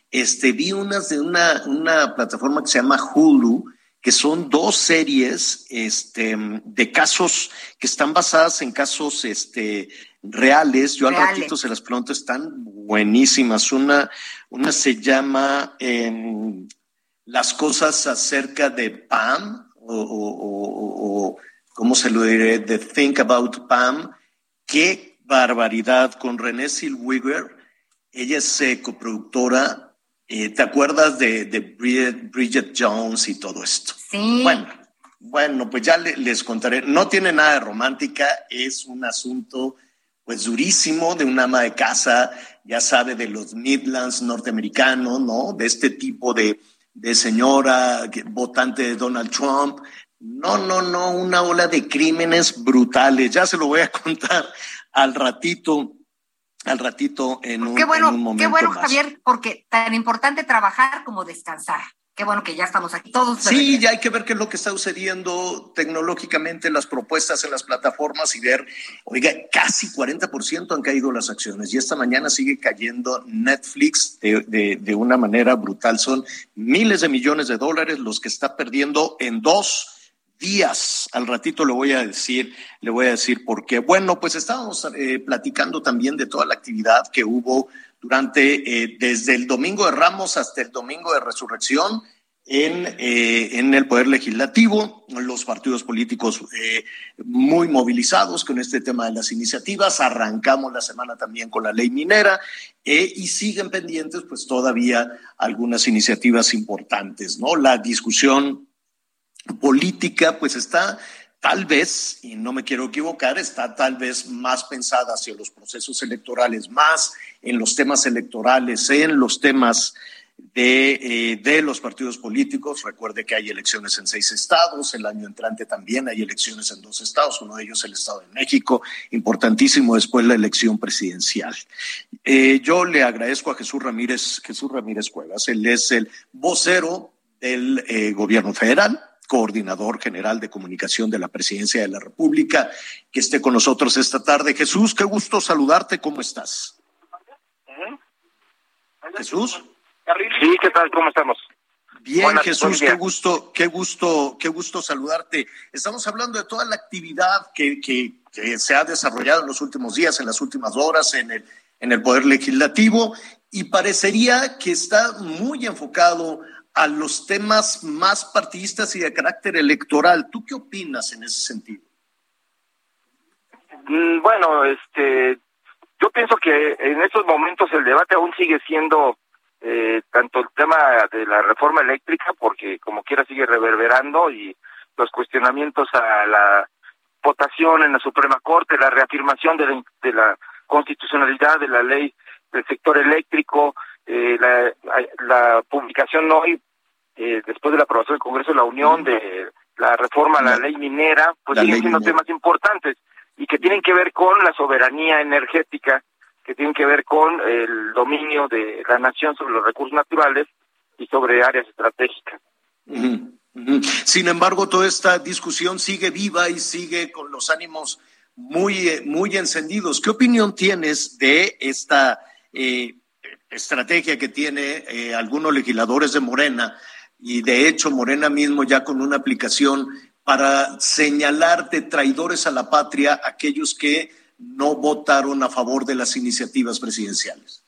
Este, vi unas de una, una plataforma que se llama Hulu, que son dos series este, de casos que están basadas en casos este, reales. Yo al Reales. ratito se las pregunto, están buenísimas. Una, una se llama em, Las cosas acerca de Pam, o, o- o- o- ¿cómo se lo diré? The Think About Pam. Qué barbaridad con Renée Zellweger. Ella es eh, coproductora. Eh, ¿Te acuerdas de, de Bridget, Bridget Jones y todo esto? Sí. Bueno, bueno, pues ya le- les contaré. No tiene nada de romántica, es un asunto pues durísimo de una ama de casa, ya sabe, de los Midlands norteamericanos, ¿no? De este tipo de, de señora votante de Donald Trump. No, no, no, una ola de crímenes brutales. Ya se lo voy a contar al ratito, al ratito en un, Qué bueno, en un momento qué bueno, más. Javier, porque tan importante trabajar como descansar. Qué bueno que ya estamos aquí todos. Sí, ya hay que ver qué es lo que está sucediendo tecnológicamente, las propuestas en las plataformas y ver, oiga, casi 40% han caído las acciones y esta mañana sigue cayendo Netflix de, de- de una manera brutal. Son miles de millones de dólares los que está perdiendo en dos días. Al ratito le voy a decir, le voy a decir por qué. Bueno, pues estábamos eh, platicando también de toda la actividad que hubo durante, eh, desde el domingo de Ramos hasta el domingo de Resurrección en, eh, en el Poder Legislativo, los partidos políticos eh, muy movilizados con este tema de las iniciativas. Arrancamos la semana también con la ley minera y siguen pendientes pues todavía algunas iniciativas importantes, ¿no? La discusión política pues está tal vez, y no me quiero equivocar, está tal vez más pensada hacia los procesos electorales, más en los temas electorales, en los temas de, eh, de los partidos políticos. Recuerde que hay elecciones en seis estados, el año entrante también hay elecciones en dos estados, uno de ellos el Estado de México, importantísimo después la elección presidencial. Eh, yo le agradezco a Jesús Ramírez, Jesús Ramírez Cuevas, él es el vocero del eh, gobierno federal, coordinador general de comunicación de la presidencia de la República, que esté con nosotros esta tarde. Jesús, qué gusto saludarte, ¿cómo estás? Jesús. Sí, ¿qué tal? ¿Cómo estamos? Bien, Buenas, Jesús, qué gusto, qué gusto, qué gusto saludarte. Estamos hablando de toda la actividad que, que, que se ha desarrollado en los últimos días, en las últimas horas, en el, en el Poder Legislativo, y parecería que está muy enfocado a los temas más partidistas y de carácter electoral. ¿Tú qué opinas en ese sentido? Mm, Bueno, este, yo pienso que en estos momentos el debate aún sigue siendo eh, tanto el tema de la reforma eléctrica, porque como quiera sigue reverberando, y los cuestionamientos a la votación en la Suprema Corte, la reafirmación de la, de la constitucionalidad de la ley del sector eléctrico, eh, la, la publicación hoy, eh, después de la aprobación del Congreso de la Unión, de la reforma a la, ley minera, pues la siguen siendo minera. temas importantes y que tienen que ver con la soberanía energética, que tienen que ver con el dominio de la nación sobre los recursos naturales y sobre áreas estratégicas. Sin embargo, toda esta discusión sigue viva y sigue con los ánimos muy, eh, muy encendidos. ¿Qué opinión tienes de esta eh, estrategia que tiene eh, algunos legisladores de Morena? Y de hecho, Morena mismo ya con una aplicación para señalar de traidores a la patria aquellos que no votaron a favor de las iniciativas presidenciales.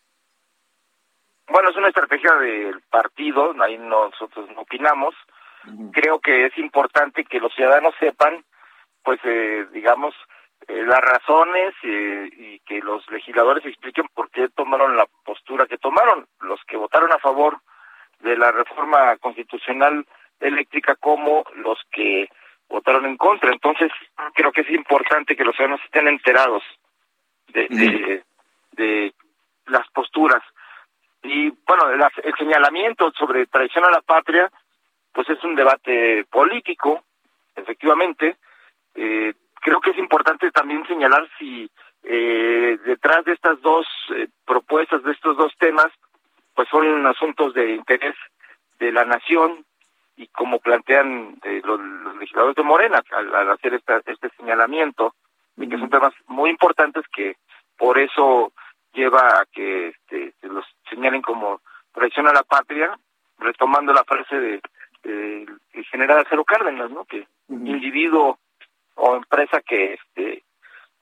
Bueno, es una estrategia del partido, ahí nosotros no opinamos. Creo que es importante que los ciudadanos sepan, pues, eh, digamos, eh, las razones eh, y que los legisladores expliquen por qué tomaron la postura que tomaron. Los que votaron a favor de la reforma constitucional eléctrica como los que votaron en contra. Entonces, creo que es importante que los ciudadanos estén enterados de, de, de las posturas. Y bueno, el señalamiento sobre traición a la patria, pues es un debate político, efectivamente. Eh, creo que es importante también señalar si eh, detrás de estas dos eh, propuestas, de estos dos temas, pues son asuntos de interés de la nación y como plantean eh, los, legisladores de Morena al, hacer este señalamiento, y que son temas muy importantes que por eso lleva a que este, los señalen como traición a la patria, retomando la frase de, de, general Acero Cárdenas, ¿no? Que individuo o empresa que este,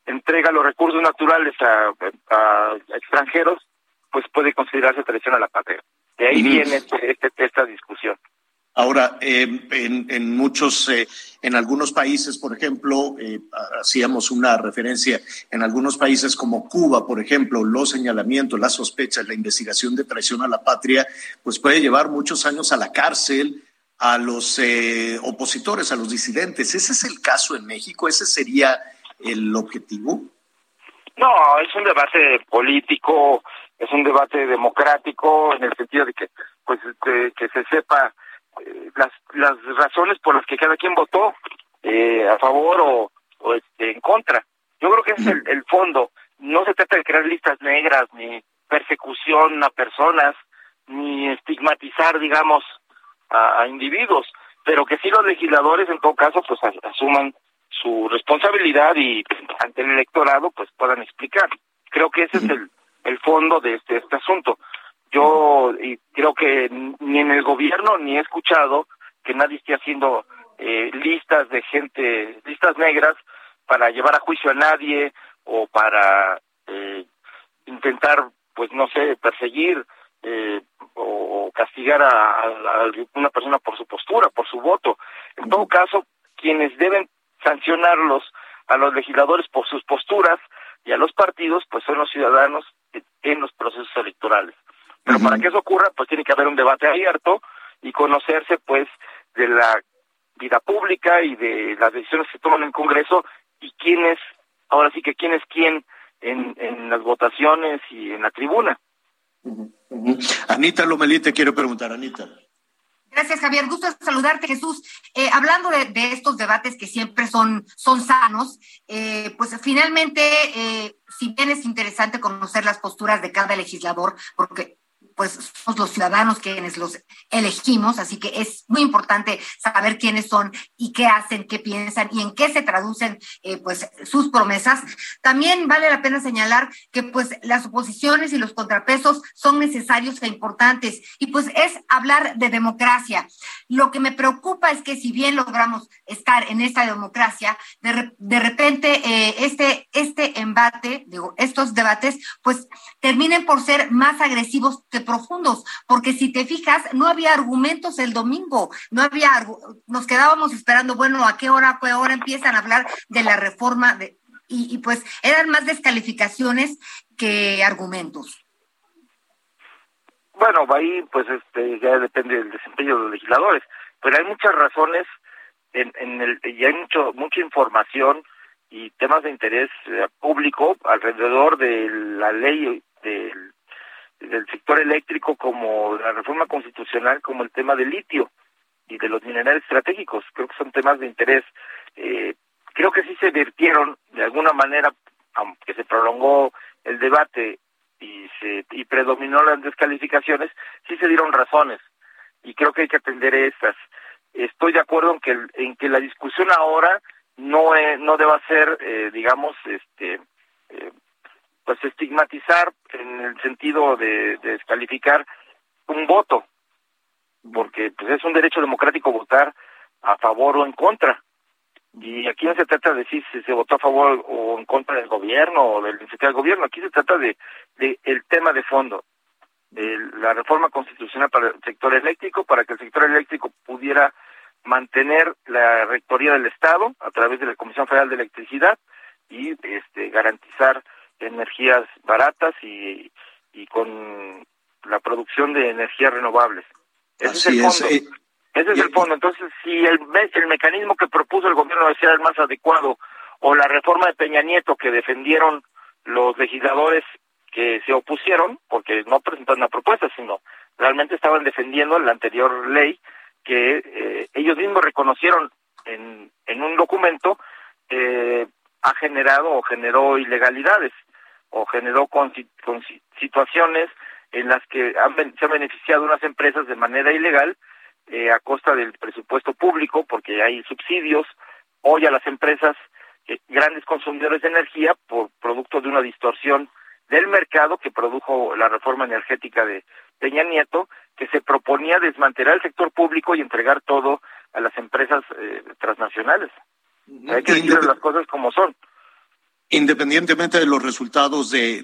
entrega los recursos naturales a, a, extranjeros, pues puede considerarse traición a la patria. De ahí viene este, este, esta discusión. Ahora, eh, en, en, muchos, eh, en algunos países, por ejemplo, eh, hacíamos una referencia, en algunos países como Cuba, por ejemplo, los señalamientos, las sospechas, la investigación de traición a la patria, pues puede llevar muchos años a la cárcel a los opositores, a los disidentes. ¿Ese es el caso en México? ¿Ese sería el objetivo? No, es un debate político, es un debate democrático en el sentido de que, pues, que se sepa eh, las, las razones por las que cada quien votó eh, a favor o, o este, en contra. Yo creo que ese es el, fondo. No se trata de crear listas negras, ni persecución a personas, ni estigmatizar, digamos, a, individuos, pero que sí los legisladores, en todo caso, pues asuman su responsabilidad y ante el electorado, pues puedan explicar. Creo que ese es el, el fondo de este, este asunto. Yo y creo que ni en el gobierno ni he escuchado que nadie esté haciendo eh, listas de gente, listas negras para llevar a juicio a nadie o para eh, intentar, pues no sé, perseguir eh, o, castigar a, a, una persona por su postura, por su voto. En todo caso, quienes deben sancionarlos a los legisladores por sus posturas y a los partidos, pues son los ciudadanos en los procesos electorales. Pero para que eso ocurra, pues tiene que haber un debate abierto y conocerse, pues, de la vida pública y de las decisiones que toman en el Congreso y quién es, ahora sí que quién es quién en, en las votaciones y en la tribuna. Anita Lomelí te quiero preguntar, Anita. Gracias, Javier. Gusto saludarte, Jesús. Eh, hablando de, estos debates que siempre son, son sanos, eh, pues finalmente, eh, si bien es interesante conocer las posturas de cada legislador, porque pues somos los ciudadanos quienes los elegimos, así que es muy importante saber quiénes son y qué hacen, qué piensan y en qué se traducen eh, pues sus promesas. También vale la pena señalar que pues las oposiciones y los contrapesos son necesarios e importantes y pues es hablar de democracia. Lo que me preocupa es que si bien logramos estar en esta democracia, de, de repente eh, este, este embate, digo, estos debates, pues terminen por ser más agresivos que profundos, porque si te fijas, no había argumentos el domingo, no había, nos quedábamos esperando, bueno, a qué hora, qué hora empiezan a hablar de la reforma, de, y, pues eran más descalificaciones que argumentos. Bueno, ahí pues este ya depende del desempeño de los legisladores, pero hay muchas razones en, en el y hay mucho mucha información y temas de interés eh, público alrededor de la ley del del sector eléctrico como la reforma constitucional como el tema del litio y de los minerales estratégicos. Creo que son temas de interés. Eh, creo que sí se vertieron de alguna manera, aunque se prolongó el debate y se y predominó las descalificaciones, sí se dieron razones y creo que hay que atender esas. estoy de acuerdo en que, en que la discusión ahora no, no deba ser, eh, digamos, este, eh, pues estigmatizar en el sentido de, descalificar un voto, porque pues es un derecho democrático votar a favor o en contra. Y aquí no se trata de si se votó a favor o en contra del gobierno o del del gobierno, aquí se trata de, de el tema de fondo, de la reforma constitucional para el sector eléctrico, para que el sector eléctrico pudiera mantener la rectoría del Estado a través de la Comisión Federal de Electricidad y este, garantizar energías baratas y, y con la producción de energías renovables. Ese es el fondo. Eh, Ese es el fondo. Entonces, si el, el mecanismo que propuso el gobierno decía el más adecuado o la reforma de Peña Nieto que defendieron los legisladores que se opusieron, porque no presentaron una propuesta, sino realmente estaban defendiendo la anterior ley que eh, ellos mismos reconocieron en, en un documento eh, ha generado o generó ilegalidades o generó con, situaciones en las que han, se han beneficiado unas empresas de manera ilegal eh, a costa del presupuesto público porque hay subsidios hoy a las empresas eh, grandes consumidores de energía por producto de una distorsión del mercado que produjo la reforma energética de Peña Nieto, que se proponía desmantelar el sector público y entregar todo a las empresas eh, transnacionales. Hay que decir las cosas como son. Independientemente de los resultados de,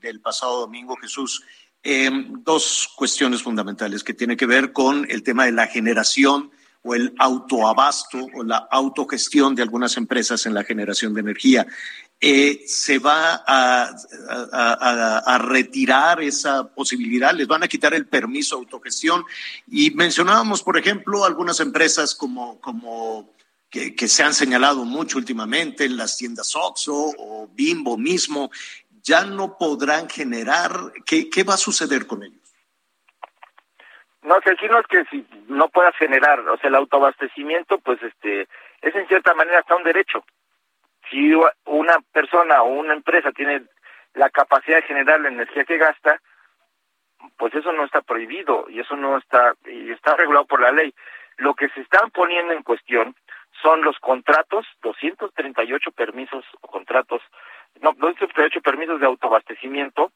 del pasado domingo, Jesús, em, dos cuestiones fundamentales que tienen que ver con el tema de la generación o el autoabasto o la autogestión de algunas empresas en la generación de energía. Eh, ¿Se va a, a, retirar esa posibilidad? ¿Les van a quitar el permiso de autogestión? Y mencionábamos, por ejemplo, algunas empresas como, como que, se han señalado mucho últimamente, las tiendas Oxxo o Bimbo mismo, ya no podrán generar. ¿Qué, qué va a suceder con ellos? No, sé, aquí no es que si no puedas generar, o sea, el autoabastecimiento, pues este, es en cierta manera hasta un derecho. Si una persona o una empresa tiene la capacidad de generar la energía que gasta, pues eso no está prohibido y eso no está, y está regulado por la ley. Lo que se están poniendo en cuestión son los contratos, 238 permisos o contratos, no, 238 permisos de autoabastecimiento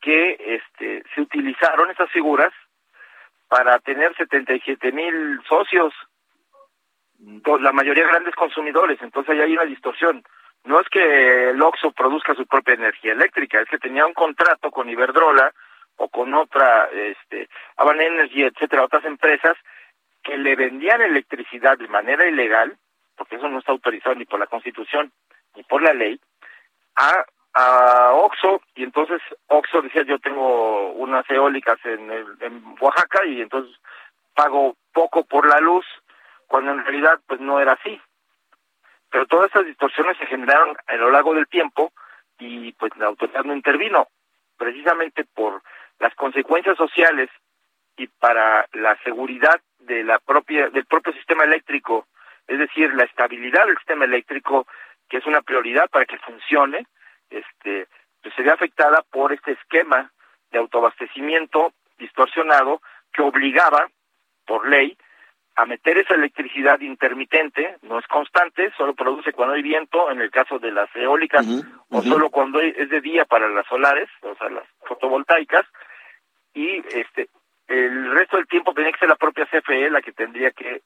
que este, se utilizaron esas figuras para tener 77 mil socios, la mayoría grandes consumidores, entonces ahí hay una distorsión. No es que el Oxxo produzca su propia energía eléctrica, es que tenía un contrato con Iberdrola o con otra, este, Avan Energy, etcétera, otras empresas que le vendían electricidad de manera ilegal, porque eso no está autorizado ni por la Constitución ni por la ley, a, a Oxo, y entonces Oxo decía yo tengo unas eólicas en, en Oaxaca y entonces pago poco por la luz, cuando en realidad pues no era así. Pero todas estas distorsiones se generaron a lo largo del tiempo y pues la autoridad no intervino, precisamente por las consecuencias sociales y para la seguridad de la propia del propio sistema eléctrico, es decir, la estabilidad del sistema eléctrico, que es una prioridad para que funcione, este, pues se ve afectada por este esquema de autoabastecimiento distorsionado que obligaba por ley a meter esa electricidad intermitente, no es constante, solo produce cuando hay viento, en el caso de las eólicas, o solo cuando es de día para las solares, o sea, las fotovoltaicas, y este el resto del tiempo tenía que ser la propia CFE la que tendría que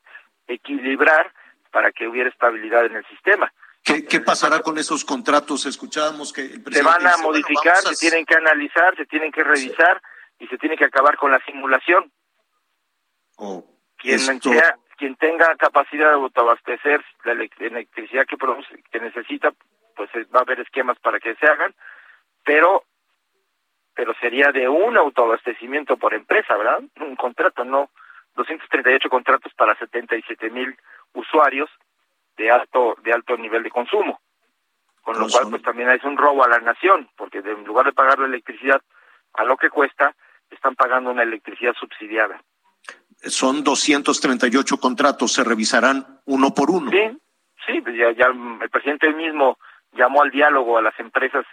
equilibrar para que hubiera estabilidad en el sistema. ¿Qué, pasará con esos contratos? Escuchábamos que el se van a modificar, se tienen que analizar, se tienen que revisar y se tiene que acabar con la simulación. Oh, quien, quien tenga capacidad de autoabastecer la electricidad que produce, que necesita, pues va a haber esquemas para que se hagan, pero pero sería de un autoabastecimiento por empresa, ¿verdad? Un contrato, no 238 contratos para 77 mil usuarios de alto de alto nivel de consumo. Con lo cual, pues también es un robo a la nación, porque en lugar de pagar la electricidad a lo que cuesta, están pagando una electricidad subsidiada. Son 238 contratos, se revisarán uno por uno. Sí, sí, pues ya, ya el presidente mismo llamó al diálogo a las empresas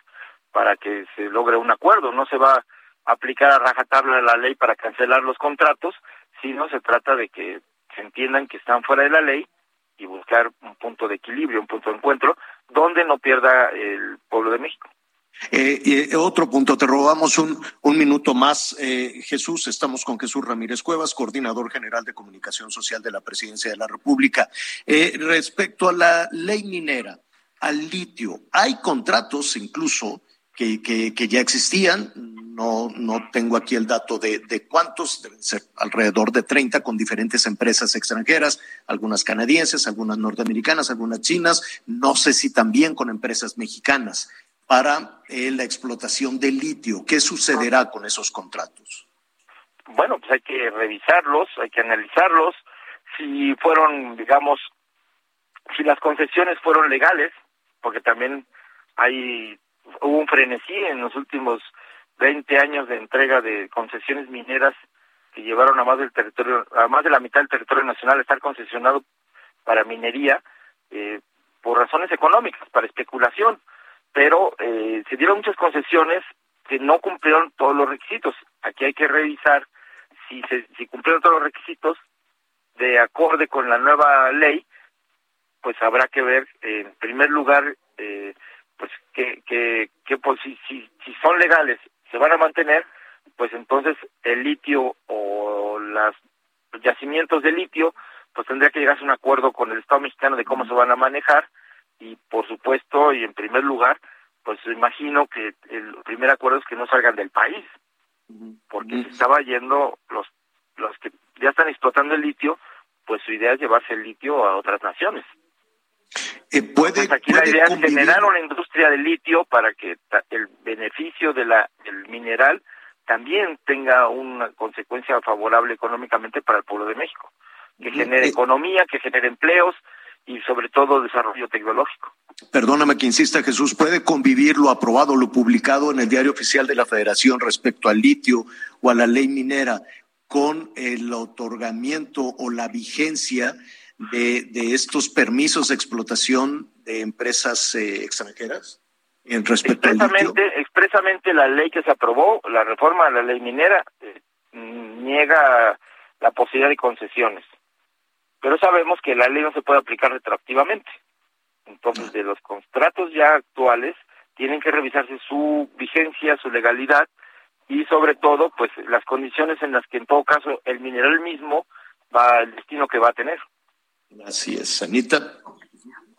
para que se logre un acuerdo. No se va a aplicar a rajatabla la ley para cancelar los contratos, sino se trata de que se entiendan que están fuera de la ley y buscar un punto de equilibrio, un punto de encuentro, donde no pierda el pueblo de México. Eh, eh, otro punto, te robamos un, minuto más, eh, Jesús. Estamos con Jesús Ramírez Cuevas, coordinador general de comunicación social de la Presidencia de la República. Respecto a la ley minera, al litio, hay contratos incluso que, que, que ya existían, no, no tengo aquí el dato de, de, cuántos, deben ser alrededor de 30 con diferentes empresas extranjeras, algunas canadienses, algunas norteamericanas, algunas chinas, no sé si también con empresas mexicanas para eh, la explotación del litio. ¿Qué sucederá con esos contratos? Bueno, pues hay que revisarlos, hay que analizarlos, si fueron, digamos, si las concesiones fueron legales, porque también hay hubo un frenesí en los últimos 20 años de entrega de concesiones mineras que llevaron a más del territorio, a más de la mitad del territorio nacional a estar concesionado para minería eh, por razones económicas, para especulación pero eh, se dieron muchas concesiones que no cumplieron todos los requisitos. Aquí hay que revisar si, se, si cumplieron todos los requisitos de acorde con la nueva ley, pues habrá que ver, en primer lugar, eh, pues que, que, que pues, si, si, si son legales, se van a mantener, pues entonces el litio o los yacimientos de litio, pues tendría que llegarse a un acuerdo con el Estado mexicano de cómo se van a manejar y por supuesto y en primer lugar pues imagino que el primer acuerdo es que no salgan del país porque se estaba yendo los los que ya están explotando el litio pues su idea es llevarse el litio a otras naciones eh, puede, Entonces aquí puede la idea convivir. es generar una industria del litio para que el beneficio de la del mineral también tenga una consecuencia favorable económicamente para el pueblo de México que genere Eh, economía que genere empleos y sobre todo desarrollo tecnológico Perdóname que insista, Jesús, ¿puede convivir lo aprobado, lo publicado en el diario oficial de la Federación respecto al litio o a la ley minera con el otorgamiento o la vigencia de, de estos permisos de explotación de empresas eh, extranjeras en respecto al litio? expresamente expresamente la ley que se aprobó la reforma de la ley minera eh, niega la posibilidad de concesiones. Pero sabemos que la ley no se puede aplicar retroactivamente. Entonces de los contratos ya actuales tienen que revisarse su vigencia su legalidad y sobre todo pues las condiciones en las que en todo caso el mineral mismo va el destino que va a tener Así es, Anita.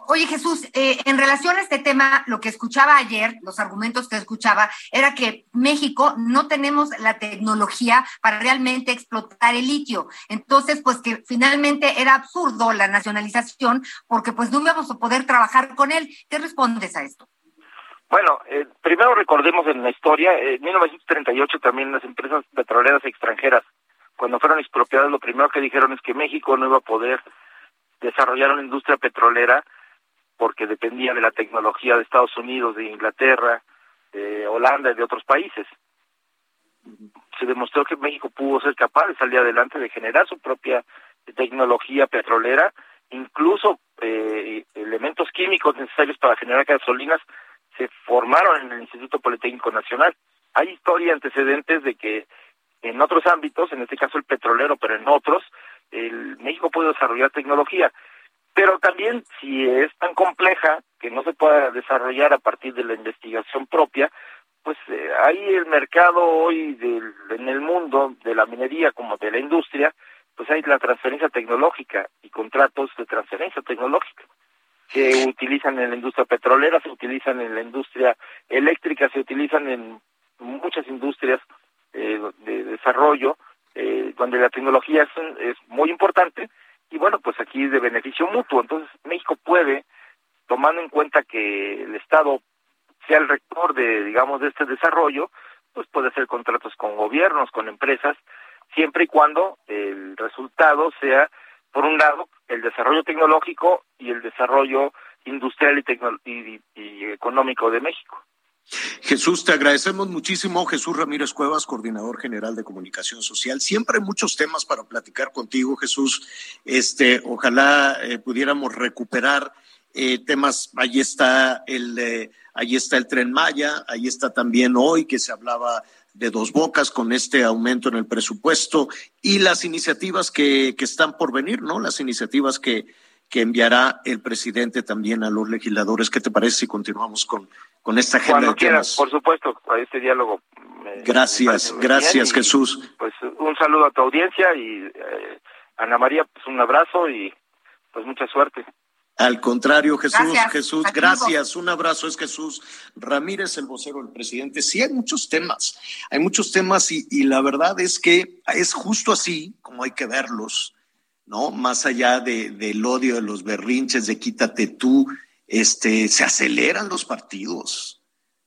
Oye Jesús, eh, en relación a este tema, lo que escuchaba ayer, los argumentos que escuchaba, era que México no tenemos la tecnología para realmente explotar el litio. Entonces, pues que finalmente era absurdo la nacionalización porque pues no íbamos a poder trabajar con él. ¿Qué respondes a esto? Bueno, eh, primero recordemos en la historia, eh, en 1938 también las empresas petroleras extranjeras, cuando fueron expropiadas, lo primero que dijeron es que México no iba a poder desarrollar una industria petrolera porque dependía de la tecnología de Estados Unidos, de Inglaterra, de Holanda y de otros países. Se demostró que México pudo ser capaz de salir adelante, de generar su propia tecnología petrolera, incluso eh, elementos químicos necesarios para generar gasolinas se formaron en el Instituto Politécnico Nacional. Hay historia antecedentes de que en otros ámbitos, en este caso el petrolero, pero en otros, el México puede desarrollar tecnología. Pero también si es tan compleja que no se pueda desarrollar a partir de la investigación propia, pues eh, ahí el mercado hoy del, en el mundo de la minería como de la industria, pues hay la transferencia tecnológica y contratos de transferencia tecnológica que utilizan en la industria petrolera, se utilizan en la industria eléctrica, se utilizan en muchas industrias eh, de desarrollo, eh, donde la tecnología es, es muy importante y bueno, pues aquí es de beneficio mutuo. Entonces México puede, tomando en cuenta que el Estado sea el rector de, digamos, de este desarrollo, pues puede hacer contratos con gobiernos, con empresas, siempre y cuando el resultado sea, por un lado, el desarrollo tecnológico y el desarrollo industrial y, y, y económico de México. Jesús, te agradecemos muchísimo. Jesús Ramírez Cuevas, coordinador general de comunicación social. Siempre hay muchos temas para platicar contigo, Jesús. Este, ojalá eh, pudiéramos recuperar eh, temas. Ahí está el, ahí está el tren Maya, ahí está también hoy que se hablaba de dos bocas con este aumento en el presupuesto y las iniciativas que, que están por venir, ¿no? Las iniciativas que, que enviará el presidente también a los legisladores. ¿Qué te parece si continuamos con, con esta agenda Cuando quieras, por supuesto, a este diálogo. me- Gracias, me gracias, y, Jesús. Pues un saludo a tu audiencia y eh, Ana María, pues un abrazo y pues mucha suerte. Al contrario, Jesús, Gracias. Jesús, Aquí gracias. Un abrazo, es Jesús Ramírez, el vocero del presidente. Sí, hay muchos temas, hay muchos temas y, y la verdad es que es justo así como hay que verlos, ¿no? Más allá de, del odio, de los berrinches, de quítate tú, este, se aceleran los partidos,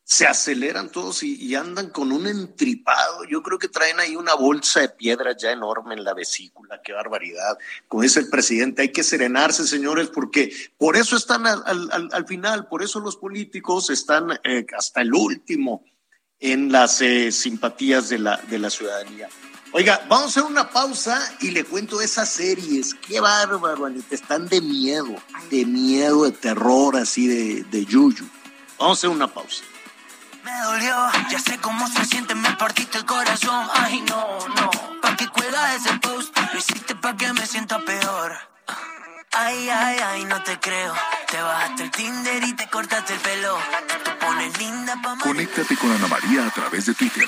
se aceleran todos y, andan con un entripado. Yo creo que traen ahí una bolsa de piedra ya enorme en la vesícula, qué barbaridad. Como dice el presidente, hay que serenarse, señores, porque por eso están al, al- al- al final, por eso los políticos están eh, hasta el último en las eh, simpatías de la, de la ciudadanía. Oiga, vamos a hacer una pausa y le cuento esas series. Qué bárbaro, Anita. Están de miedo, de miedo, de terror, así de, de yuyu. Vamos a hacer una pausa. Me dolió, ya sé cómo se siente, me partiste el corazón. Ay, no, no, pa' que cuelga ese post, lo hiciste pa' que me sienta peor. Ay, ay, ay, no te creo. Te bajaste el Tinder y te cortaste el pelo. Te pones linda pa' Conéctate con Ana María a través de Twitter.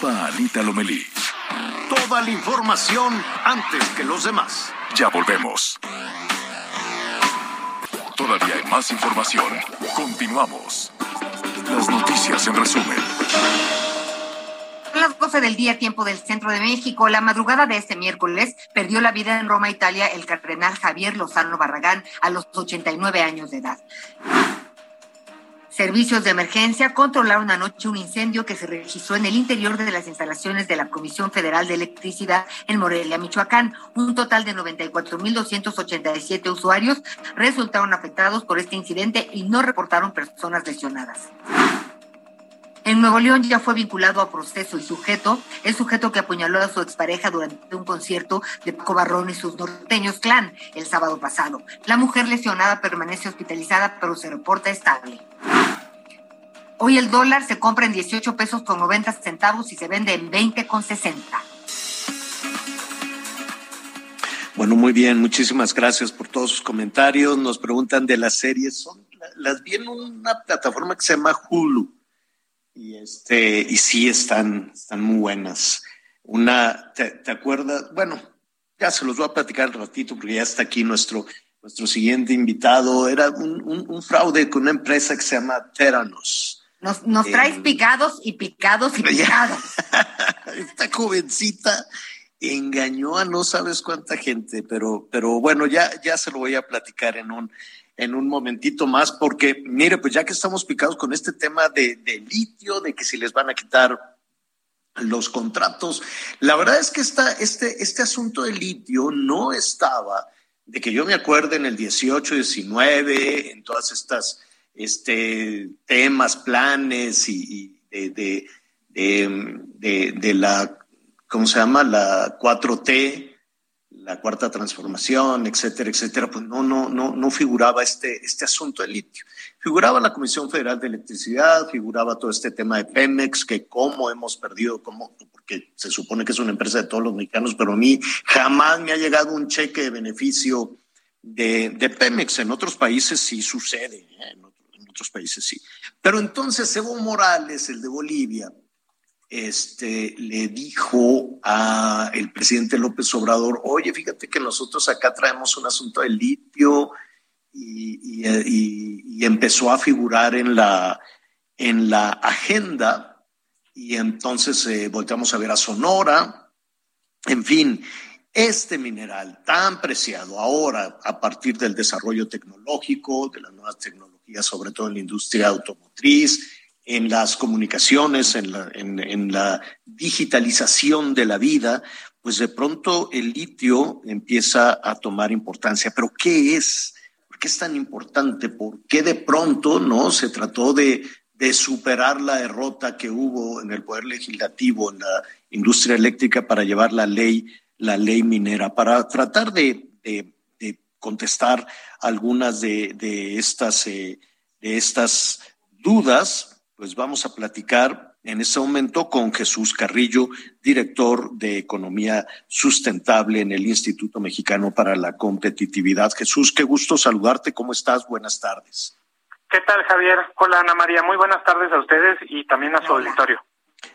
Arroba Anita Lomelí. Toda la información antes que los demás. Ya volvemos. Todavía hay más información. Continuamos. Las noticias en resumen. Son las 12 del día, tiempo del centro de México. La madrugada de este miércoles perdió la vida en Roma, Italia, el cardenal Javier Lozano Barragán a los 89 años de edad. Servicios de emergencia controlaron anoche un incendio que se registró en el interior de las instalaciones de la Comisión Federal de Electricidad en Morelia, Michoacán. Un total de 94.287 usuarios resultaron afectados por este incidente y no reportaron personas lesionadas. En Nuevo León ya fue vinculado a proceso el sujeto, el sujeto que apuñaló a su expareja durante un concierto de Paco Barrón y sus norteños clan el sábado pasado. La mujer lesionada permanece hospitalizada, pero se reporta estable. Hoy el dólar se compra en 18 pesos con 90 centavos y se vende en 20 con 60. Bueno, muy bien, muchísimas gracias por todos sus comentarios. Nos preguntan de las series, son las vi en una plataforma que se llama Hulu y este y sí están están muy buenas. Una, ¿te, acuerdas? Bueno, ya se los voy a platicar un ratito porque ya está aquí nuestro nuestro siguiente invitado. Era un, un fraude con una empresa que se llama Teranos. Nos, nos traes Eh, picados y picados y picados. Esta jovencita engañó a no sabes cuánta gente, pero, pero bueno, ya, ya se lo voy a platicar en un, en un momentito más, porque mire, pues ya que estamos picados con este tema de, de litio, de que si les van a quitar los contratos, la verdad es que esta, este, este asunto de litio no estaba, de que yo me acuerde en el 18, 19, en todas estas este, temas, planes y, de, de, la, ¿cómo se llama? La 4T, la cuarta transformación, etcétera, etcétera, pues no, no, no, no figuraba este, este asunto de litio. Figuraba la Comisión Federal de Electricidad, figuraba todo este tema de Pemex, que cómo hemos perdido, cómo, porque se supone que es una empresa de todos los mexicanos, pero a mí jamás me ha llegado un cheque de beneficio de, de Pemex. En otros países sí sucede, ¿eh? Otros, países sí. Pero entonces Evo Morales, el de Bolivia, este, le dijo a el presidente López Obrador, oye, fíjate que nosotros acá traemos un asunto de litio y empezó a figurar en la, en la agenda y entonces eh, volteamos a ver a Sonora, en fin, este mineral tan preciado ahora a partir del desarrollo tecnológico, de las nuevas tecnologías, sobre todo en la industria automotriz, en las comunicaciones, en la, digitalización de la vida, pues de pronto el litio empieza a tomar importancia. Pero ¿qué es? ¿Por qué es tan importante? ¿Por qué de pronto no se trató de superar la derrota que hubo en el poder legislativo, en la industria eléctrica para llevar la ley la ley minera. Para tratar de, contestar algunas de, estas, eh, de estas dudas, pues vamos a platicar en este momento con Jesús Carrillo, director de Economía Sustentable en el Instituto Mexicano para la Competitividad. Jesús, qué gusto saludarte. ¿Cómo estás? Buenas tardes. ¿Qué tal, Javier? Hola, Ana María. Muy buenas tardes a ustedes y también a su auditorio.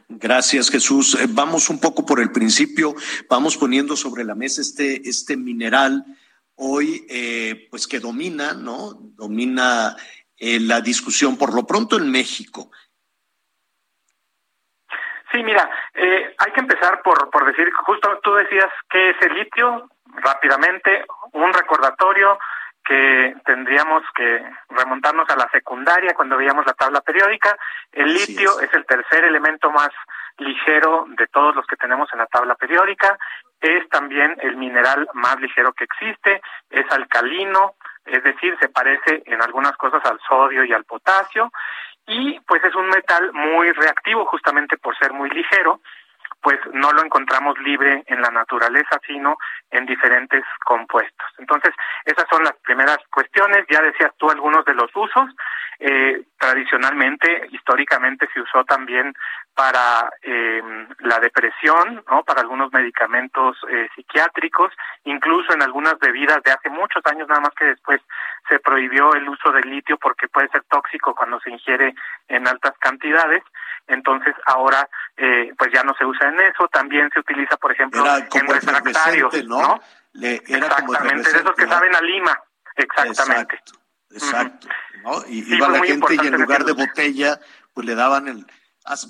Gracias, Jesús. Eh, vamos un poco por el principio, vamos poniendo sobre la mesa este, este mineral hoy, eh, pues que domina, ¿no? Domina eh, la discusión, por lo pronto en México. Sí, mira, hay que empezar por, por decir, justo tú decías que es el litio, rápidamente, un recordatorio, que tendríamos que remontarnos a la secundaria cuando veíamos la tabla periódica. El litio es. el tercer elemento más ligero de todos los que tenemos en la tabla periódica. Es también el mineral más ligero que existe. Es alcalino, es decir, se parece en algunas cosas al sodio y al potasio. Y pues es un metal muy reactivo justamente por ser muy ligero pues no lo encontramos libre en la naturaleza, sino en diferentes compuestos. Entonces, esas son las primeras cuestiones. Ya decías tú algunos de los usos. Eh, tradicionalmente, históricamente, se usó también para eh, la depresión, ¿no? Para algunos medicamentos eh, psiquiátricos, incluso en algunas bebidas de hace muchos años, nada más que después se prohibió el uso del litio porque puede ser tóxico cuando se ingiere en altas cantidades entonces ahora eh, pues ya no se usa en eso, también se utiliza por ejemplo en refractarios, ¿no? exactamente, de esos que saben a Lima, exactamente. Exacto, ¿no? Y iba la gente y en lugar de botella pues le daban el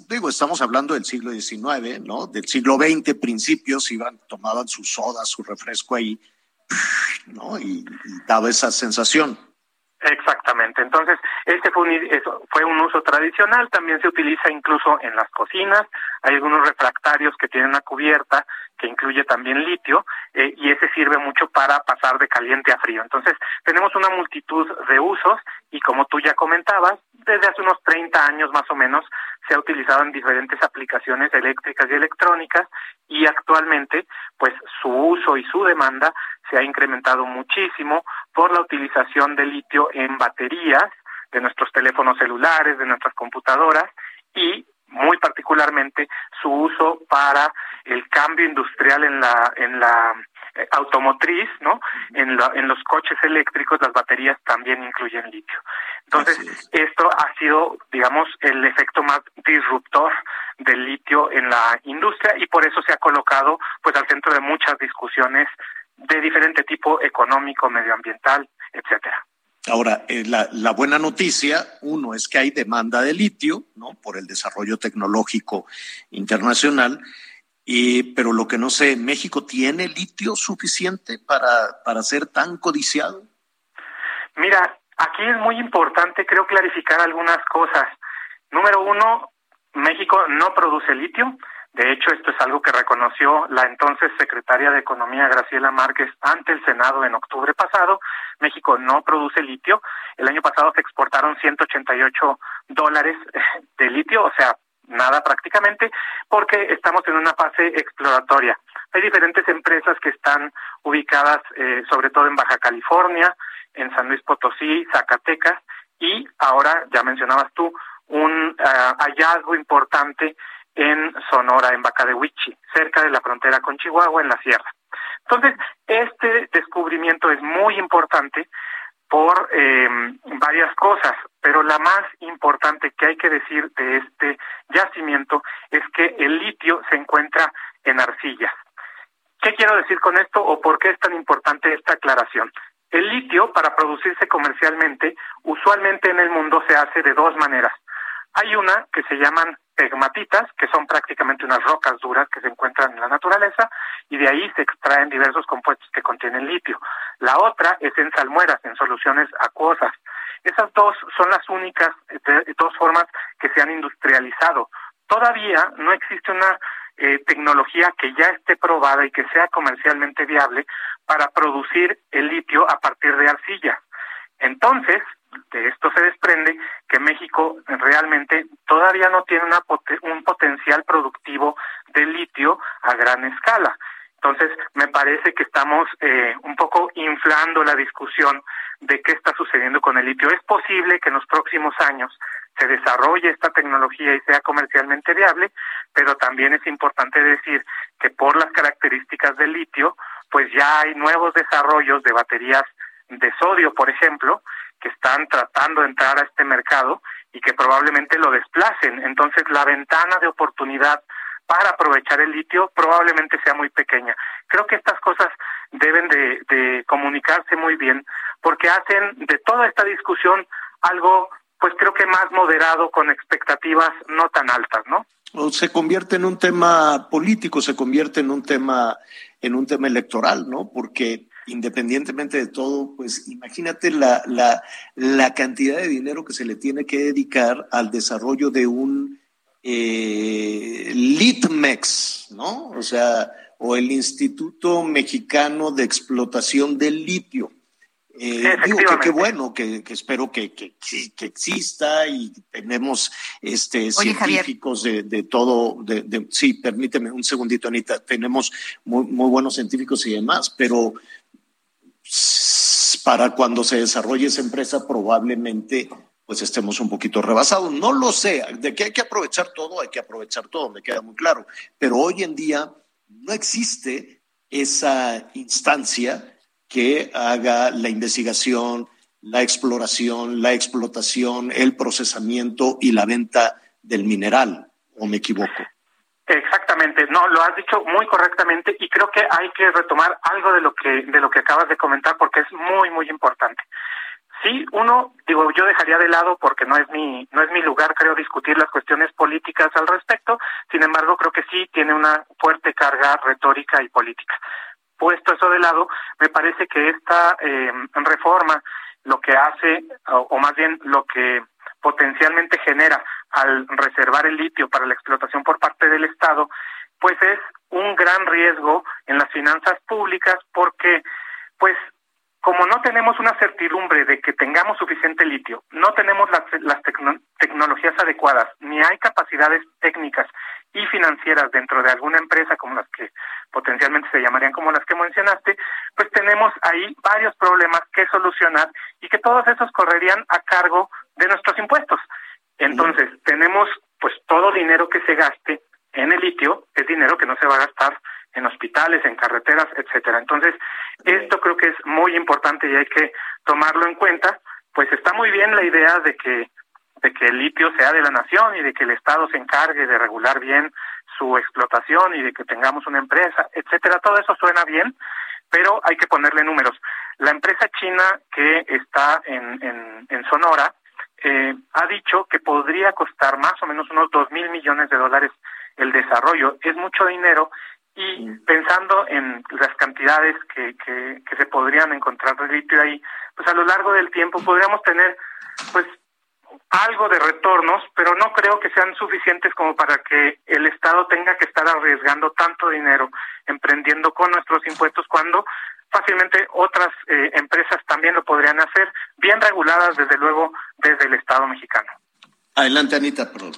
digo, estamos hablando del siglo XIX, ¿no? Del siglo XX, principios, iban, tomaban su soda, su refresco ahí, ¿no? y daba esa sensación. Exactamente. Entonces, este fue un, fue un uso tradicional, también se utiliza incluso en las cocinas. Hay algunos refractarios que tienen una cubierta que incluye también litio eh, y ese sirve mucho para pasar de caliente a frío. Entonces, tenemos una multitud de usos y como tú ya comentabas, desde hace unos 30 años más o menos se ha utilizado en diferentes aplicaciones eléctricas y electrónicas y actualmente pues su uso y su demanda se ha incrementado muchísimo por la utilización de litio en baterías de nuestros teléfonos celulares, de nuestras computadoras y muy particularmente su uso para el cambio industrial en la en la eh, automotriz, ¿no? En, en los coches eléctricos las baterías también incluyen litio. Entonces, esto ha sido, digamos, el efecto más disruptor del litio en la industria y por eso se ha colocado pues al centro de muchas discusiones de diferente tipo económico, medioambiental, etcétera. Ahora, eh, la, la, buena noticia, uno, es que hay demanda de litio, ¿no? Por el desarrollo tecnológico internacional, y, pero lo que no sé, ¿México tiene litio suficiente para, para ser tan codiciado? Mira, aquí es muy importante, creo, clarificar algunas cosas. Número uno, México no produce litio. De hecho, esto es algo que reconoció la entonces secretaria de Economía Graciela Márquez ante el Senado en octubre pasado. México no produce litio. El año pasado se exportaron 188 dólares de litio, o sea, nada prácticamente, porque estamos en una fase exploratoria. Hay diferentes empresas que están ubicadas eh, sobre todo en Baja California, en San Luis Potosí, Zacatecas, y ahora, ya mencionabas tú, un ah, hallazgo importante en Sonora, en Bacadehuichi, cerca de la frontera con Chihuahua, en la sierra. Entonces, este descubrimiento es muy importante por eh, varias cosas, pero la más importante que hay que decir de este yacimiento es que el litio se encuentra en arcillas. ¿Qué quiero decir con esto o por qué es tan importante esta aclaración? El litio, para producirse comercialmente, usualmente en el mundo se hace de dos maneras. Hay una que se llaman pegmatitas, que son prácticamente unas rocas duras que se encuentran en la naturaleza, y de ahí se extraen diversos compuestos que contienen litio. La otra es en salmueras, en soluciones acuosas. Esas dos son las únicas dos formas que se han industrializado. Todavía no existe una eh, tecnología que ya esté probada y que sea comercialmente viable para producir el litio a partir de arcilla. Entonces, de esto se desprende que México realmente todavía no tiene una un potencial productivo de litio a gran escala. Entonces, me parece que estamos eh, un poco inflando la discusión de qué está sucediendo con el litio. Es posible que en los próximos años se desarrolle esta tecnología y sea comercialmente viable, pero también es importante decir que por las características del litio, pues ya hay nuevos desarrollos de baterías de sodio, por ejemplo, que están tratando de entrar a este mercado y que probablemente lo desplacen. Entonces, la ventana de oportunidad para aprovechar el litio probablemente sea muy pequeña. Creo que estas cosas deben de, de comunicarse muy bien porque hacen de toda esta discusión algo, pues creo que más moderado, con expectativas no tan altas, ¿no? Se convierte en un tema político, se convierte en un tema, en un tema electoral, ¿no? Porque independientemente de todo, pues imagínate la, la, la cantidad de dinero que se le tiene que dedicar al desarrollo de un eh, LITMEX, ¿no? O sea, o el Instituto Mexicano de Explotación del Litio. Eh, digo que qué bueno, que, espero que, que, que, exista y tenemos este científicos de, de, todo, de, de, sí, permíteme un segundito, Anita, tenemos muy, muy buenos científicos y demás, pero para cuando se desarrolle esa empresa probablemente pues estemos un poquito rebasados. No lo sé, de que hay que aprovechar todo, hay que aprovechar todo, me queda muy claro, pero hoy en día no existe esa instancia que haga la investigación, la exploración, la explotación, el procesamiento y la venta del mineral, ¿o me equivoco? Exactamente, no, lo has dicho muy correctamente y creo que hay que retomar algo de lo que de lo que acabas de comentar porque es muy muy importante. Sí, uno, digo, yo dejaría de lado porque no es mi no es mi lugar, creo, discutir las cuestiones políticas al respecto. Sin embargo, creo que sí tiene una fuerte carga retórica y política. Puesto eso de lado, me parece que esta eh, reforma lo que hace, o más bien lo que potencialmente genera al reservar el litio para la explotación por parte del Estado, pues es un gran riesgo en las finanzas públicas porque pues como no tenemos una certidumbre de que tengamos suficiente litio, no tenemos las, tecnologías adecuadas, ni hay capacidades técnicas y financieras dentro de alguna empresa como las que potencialmente se llamarían como las que mencionaste, pues tenemos ahí varios problemas que solucionar y que todos esos correrían a cargo de nuestros impuestos. Entonces, tenemos pues todo dinero que se gaste en el litio es dinero que no se va a gastar en hospitales, en carreteras, etcétera. Entonces, esto creo que es muy importante y hay que tomarlo en cuenta. Pues está muy bien la idea de que de que el litio sea de la nación y de que el Estado se encargue de regular bien su explotación y de que tengamos una empresa, etcétera. Todo eso suena bien, pero hay que ponerle números. La empresa china que está en, en, en Sonora eh, ha dicho que podría costar más o menos unos dos mil millones de dólares el desarrollo. Es mucho dinero y pensando en las cantidades que, que, que se podrían encontrar de litio ahí, pues a lo largo del tiempo podríamos tener pues algo de retornos, pero no creo que sean suficientes como para que el Estado tenga que estar arriesgando tanto dinero emprendiendo con nuestros impuestos cuando fácilmente otras eh, empresas también lo podrían hacer, bien reguladas desde luego desde el Estado mexicano. Adelante, Anita, perdón.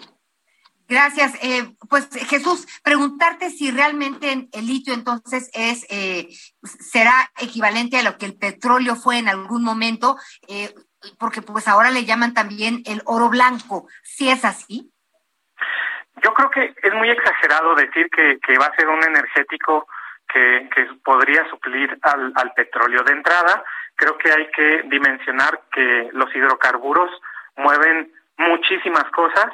Gracias. Eh, pues Jesús, preguntarte si realmente el litio entonces es eh, será equivalente a lo que el petróleo fue en algún momento, eh, porque pues ahora le llaman también el oro blanco. ¿Si es así? Yo creo que es muy exagerado decir que, va a ser un energético que, podría suplir al petróleo. De entrada, creo que hay que dimensionar que los hidrocarburos mueven muchísimas cosas,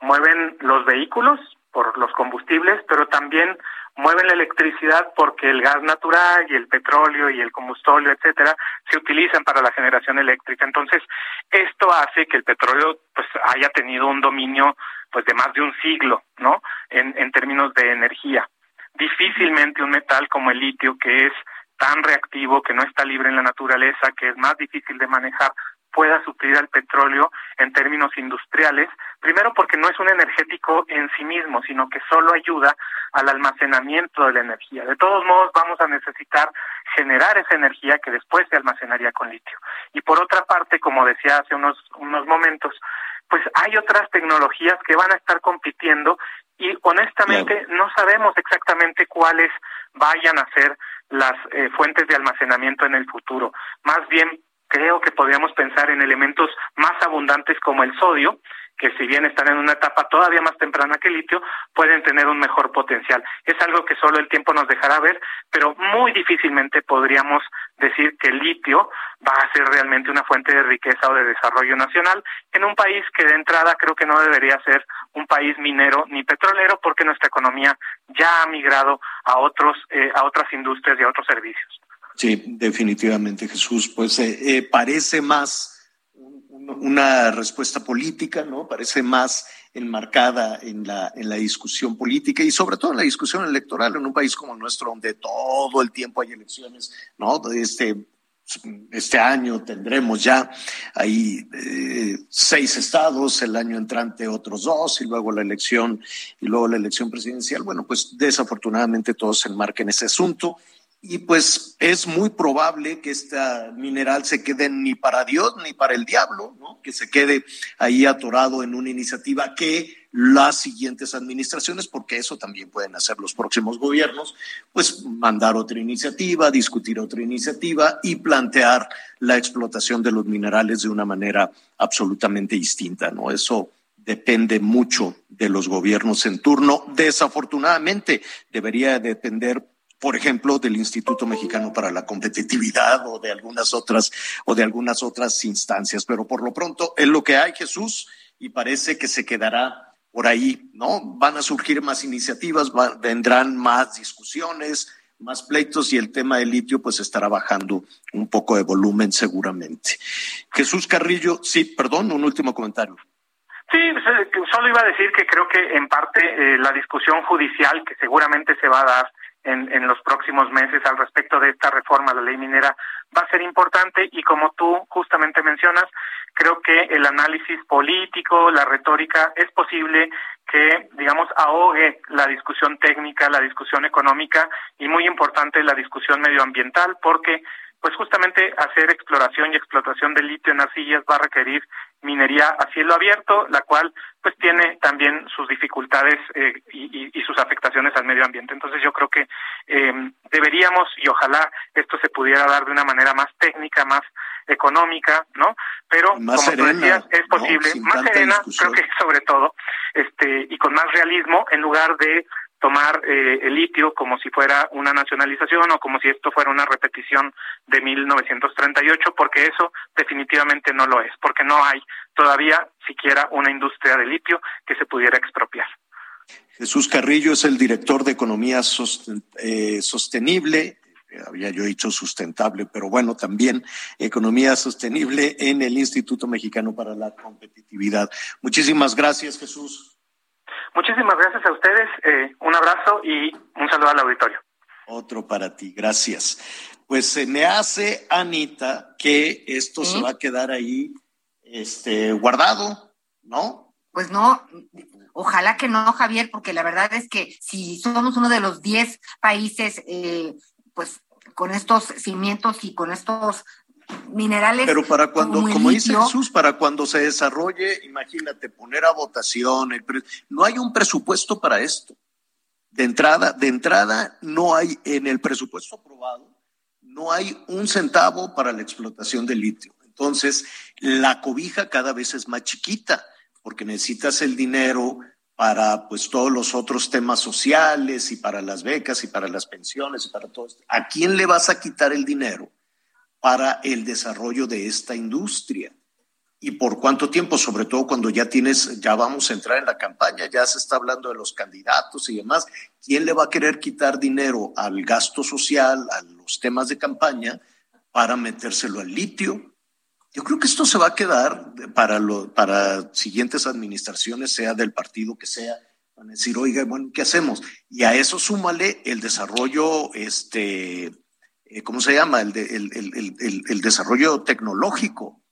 mueven los vehículos por los combustibles, pero también mueven la electricidad porque el gas natural y el petróleo y el combustorio, etcétera, se utilizan para la generación eléctrica. Entonces, esto hace que el petróleo pues haya tenido un dominio pues de más de un siglo, ¿no? En, en términos de energía. Difícilmente un metal como el litio, que es tan reactivo, que no está libre en la naturaleza, que es más difícil de manejar, pueda suplir al petróleo en términos industriales, primero porque no es un energético en sí mismo, sino que solo ayuda al almacenamiento de la energía. De todos modos, vamos a necesitar generar esa energía que después se almacenaría con litio. Y por otra parte, como decía hace unos, unos momentos, pues hay otras tecnologías que van a estar compitiendo y honestamente no sabemos exactamente cuáles vayan a ser las eh, fuentes de almacenamiento en el futuro. Más bien creo que podríamos pensar en elementos más abundantes como el sodio, que si bien están en una etapa todavía más temprana que el litio, pueden tener un mejor potencial. Es algo que solo el tiempo nos dejará ver, pero muy difícilmente podríamos decir que el litio va a ser realmente una fuente de riqueza o de desarrollo nacional en un país que de entrada creo que no debería ser un país minero ni petrolero porque nuestra economía ya ha migrado a otros eh, a otras industrias y a otros servicios. Sí, definitivamente, Jesús. Pues eh, eh, parece más una respuesta política, ¿no? Parece más enmarcada en la, en la discusión política y sobre todo en la discusión electoral en un país como el nuestro, donde todo el tiempo hay elecciones, ¿no? Este, este año tendremos ya ahí eh, seis estados, el año entrante otros dos y luego la elección y luego la elección presidencial. Bueno, pues desafortunadamente todos se enmarcan en ese asunto y pues es muy probable que este mineral se quede ni para Dios ni para el diablo, ¿no? que se quede ahí atorado en una iniciativa que las siguientes administraciones, porque eso también pueden hacer los próximos gobiernos, pues mandar otra iniciativa, discutir otra iniciativa y plantear la explotación de los minerales de una manera absolutamente distinta, ¿no? Eso depende mucho de los gobiernos en turno. Desafortunadamente, debería depender por ejemplo, del Instituto Mexicano para la Competitividad o de algunas otras o de algunas otras instancias, pero por lo pronto es lo que hay, Jesús, y parece que se quedará por ahí, ¿no? Van a surgir más iniciativas, vendrán más discusiones, más pleitos y el tema del litio pues estará bajando un poco de volumen seguramente. Jesús Carrillo, sí, perdón, un último comentario. Sí, solo iba a decir que creo que en parte eh, la discusión judicial que seguramente se va a dar en, en los próximos meses al respecto de esta reforma a la ley minera va a ser importante y como tú justamente mencionas, creo que el análisis político, la retórica, es posible que, digamos, ahogue la discusión técnica, la discusión económica y muy importante la discusión medioambiental, porque pues justamente hacer exploración y explotación de litio en arcillas va a requerir minería a cielo abierto, la cual pues tiene también sus dificultades eh, y, y, sus afectaciones al medio ambiente. Entonces yo creo que eh, deberíamos y ojalá esto se pudiera dar de una manera más técnica, más económica, ¿no? Pero como tú decías, es posible, más serena, creo que sobre todo, este y con más realismo en lugar de tomar eh, el litio como si fuera una nacionalización o como si esto fuera una repetición de 1938, porque eso definitivamente no lo es, porque no hay todavía siquiera una industria de litio que se pudiera expropiar. Jesús Carrillo es el director de Economía eh, Sostenible, había yo dicho sustentable, pero bueno, también Economía Sostenible en el Instituto Mexicano para la Competitividad. Muchísimas gracias, Jesús. Muchísimas gracias a ustedes, eh, un abrazo y un saludo al auditorio. Otro para ti, gracias. Pues se me hace, Anita, que esto se va a quedar ahí este, guardado, ¿no? Pues no, ojalá que no, Javier, porque la verdad es que si somos uno de los 10 países, eh, pues con estos cimientos y con estos minerales. Pero para cuando, como, dice Jesús, para cuando se desarrolle, imagínate, poner a votación, no hay un presupuesto para esto. De entrada, de entrada, no hay en el presupuesto aprobado, no hay un centavo para la explotación del litio. Entonces, la cobija cada vez es más chiquita, porque necesitas el dinero para pues todos los otros temas sociales y para las becas y para las pensiones y para todo esto. ¿A quién le vas a quitar el dinero? Para el desarrollo de esta industria. ¿Y por cuánto tiempo? Sobre todo cuando ya tienes, ya vamos a entrar en la campaña, ya se está hablando de los candidatos y demás. ¿Quién le va a querer quitar dinero al gasto social, a los temas de campaña, para metérselo al litio? Yo creo que esto se va a quedar para, lo, para siguientes administraciones, sea del partido que sea, van a decir, oiga, bueno, ¿qué hacemos? Y a eso súmale el desarrollo, este, ¿cómo se llama? El, el, el, el, desarrollo tecnológico.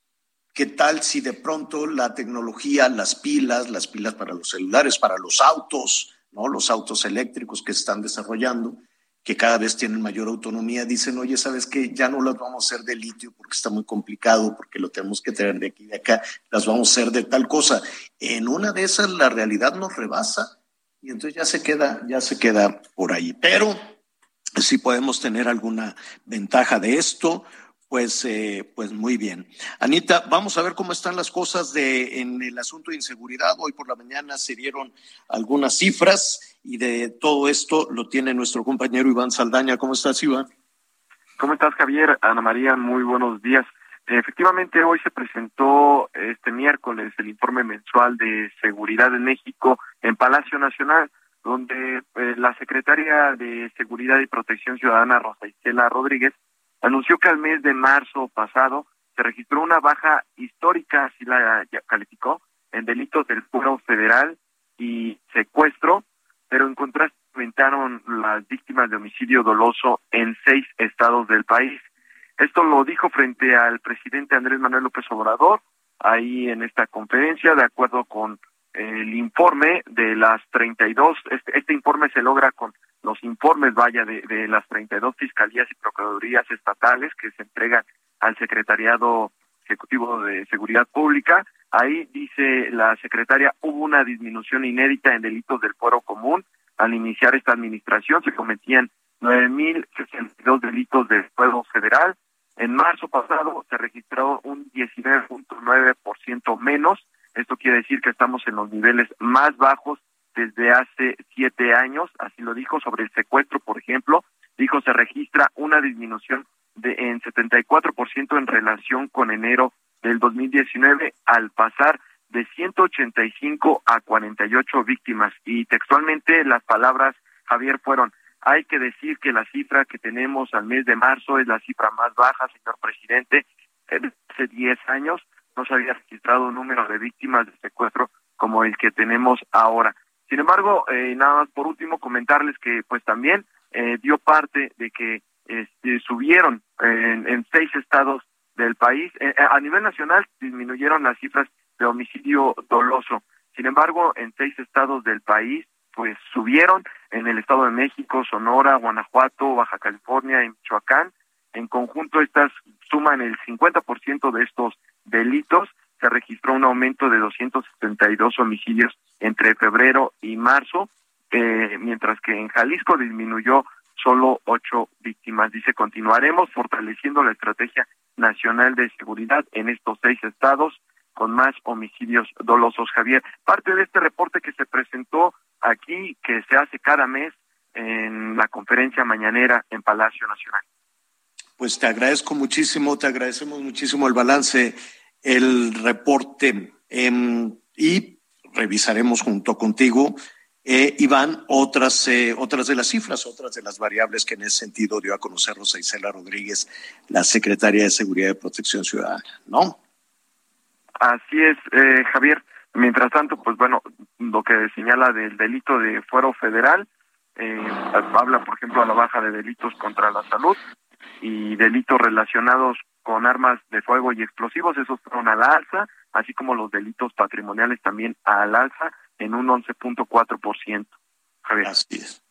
¿Qué tal si de pronto la tecnología, las pilas, las pilas para los celulares, para los autos, ¿no? Los autos eléctricos que están desarrollando, que cada vez tienen mayor autonomía, dicen, oye, ¿sabes qué? Ya no las vamos a hacer de litio porque está muy complicado, porque lo tenemos que traer de aquí y de acá, las vamos a hacer de tal cosa. En una de esas la realidad nos rebasa y entonces ya se queda, ya se queda por ahí. Pero si podemos tener alguna ventaja de esto, pues, eh, pues muy bien. Anita, vamos a ver cómo están las cosas de, en el asunto de inseguridad. Hoy por la mañana se dieron algunas cifras y de todo esto lo tiene nuestro compañero Iván Saldaña. ¿Cómo estás, Iván? ¿Cómo estás, Javier? Ana María, muy buenos días. Efectivamente, hoy se presentó este miércoles el informe mensual de seguridad en México en Palacio Nacional, donde eh, la secretaria de Seguridad y Protección Ciudadana, Rosa Isela Rodríguez, anunció que al mes de marzo pasado se registró una baja histórica, así la calificó, en delitos del Foro Federal y secuestro, pero en contraste aumentaron las víctimas de homicidio doloso en seis estados del país. Esto lo dijo frente al presidente Andrés Manuel López Obrador, ahí en esta conferencia, de acuerdo con el informe de las 32, este, este informe se logra con los informes, vaya, de, de las 32 fiscalías y procuradurías estatales que se entregan al Secretariado Ejecutivo de Seguridad Pública. Ahí dice la secretaria, hubo una disminución inédita en delitos del fuero común. Al iniciar esta administración se cometían 9.062 delitos del fuero federal. En marzo pasado se registró un 19.9% menos. Esto quiere decir que estamos en los niveles más bajos desde hace siete años, así lo dijo, sobre el secuestro, por ejemplo, dijo se registra una disminución de en 74% en relación con enero del 2019 al pasar de 185 a 48 víctimas y textualmente las palabras Javier fueron hay que decir que la cifra que tenemos al mes de marzo es la cifra más baja, señor presidente. Hace 10 años no se había registrado un número de víctimas de secuestro como el que tenemos ahora. Sin embargo, eh, nada más por último comentarles que pues también eh, dio parte de que este, subieron en, seis estados del país. Eh, a nivel nacional disminuyeron las cifras de homicidio doloso. Sin embargo, en seis estados del país pues subieron en el Estado de México, Sonora, Guanajuato, Baja California y Michoacán. En conjunto estas suman el 50% de estos delitos se registró un aumento de 272 homicidios entre febrero y marzo, eh, mientras que en Jalisco disminuyó solo ocho víctimas. Dice, continuaremos fortaleciendo la estrategia nacional de seguridad en estos seis estados con más homicidios dolosos. Javier, parte de este reporte que se presentó aquí, que se hace cada mes en la conferencia mañanera en Palacio Nacional. Pues te agradezco muchísimo, te agradecemos muchísimo el balance el reporte em, y revisaremos junto contigo, eh, Iván, otras, eh, otras de las cifras, otras de las variables que en ese sentido dio a conocer Rosa Isela Rodríguez, la secretaria de Seguridad y Protección Ciudadana, ¿no? Así es, eh, Javier. Mientras tanto, pues bueno, lo que señala del delito de fuero federal, eh, habla, por ejemplo, a la baja de delitos contra la salud y delitos relacionados con armas de fuego y explosivos, esos fueron al alza, así como los delitos patrimoniales también al alza en un 11.4%. Javier. Así es.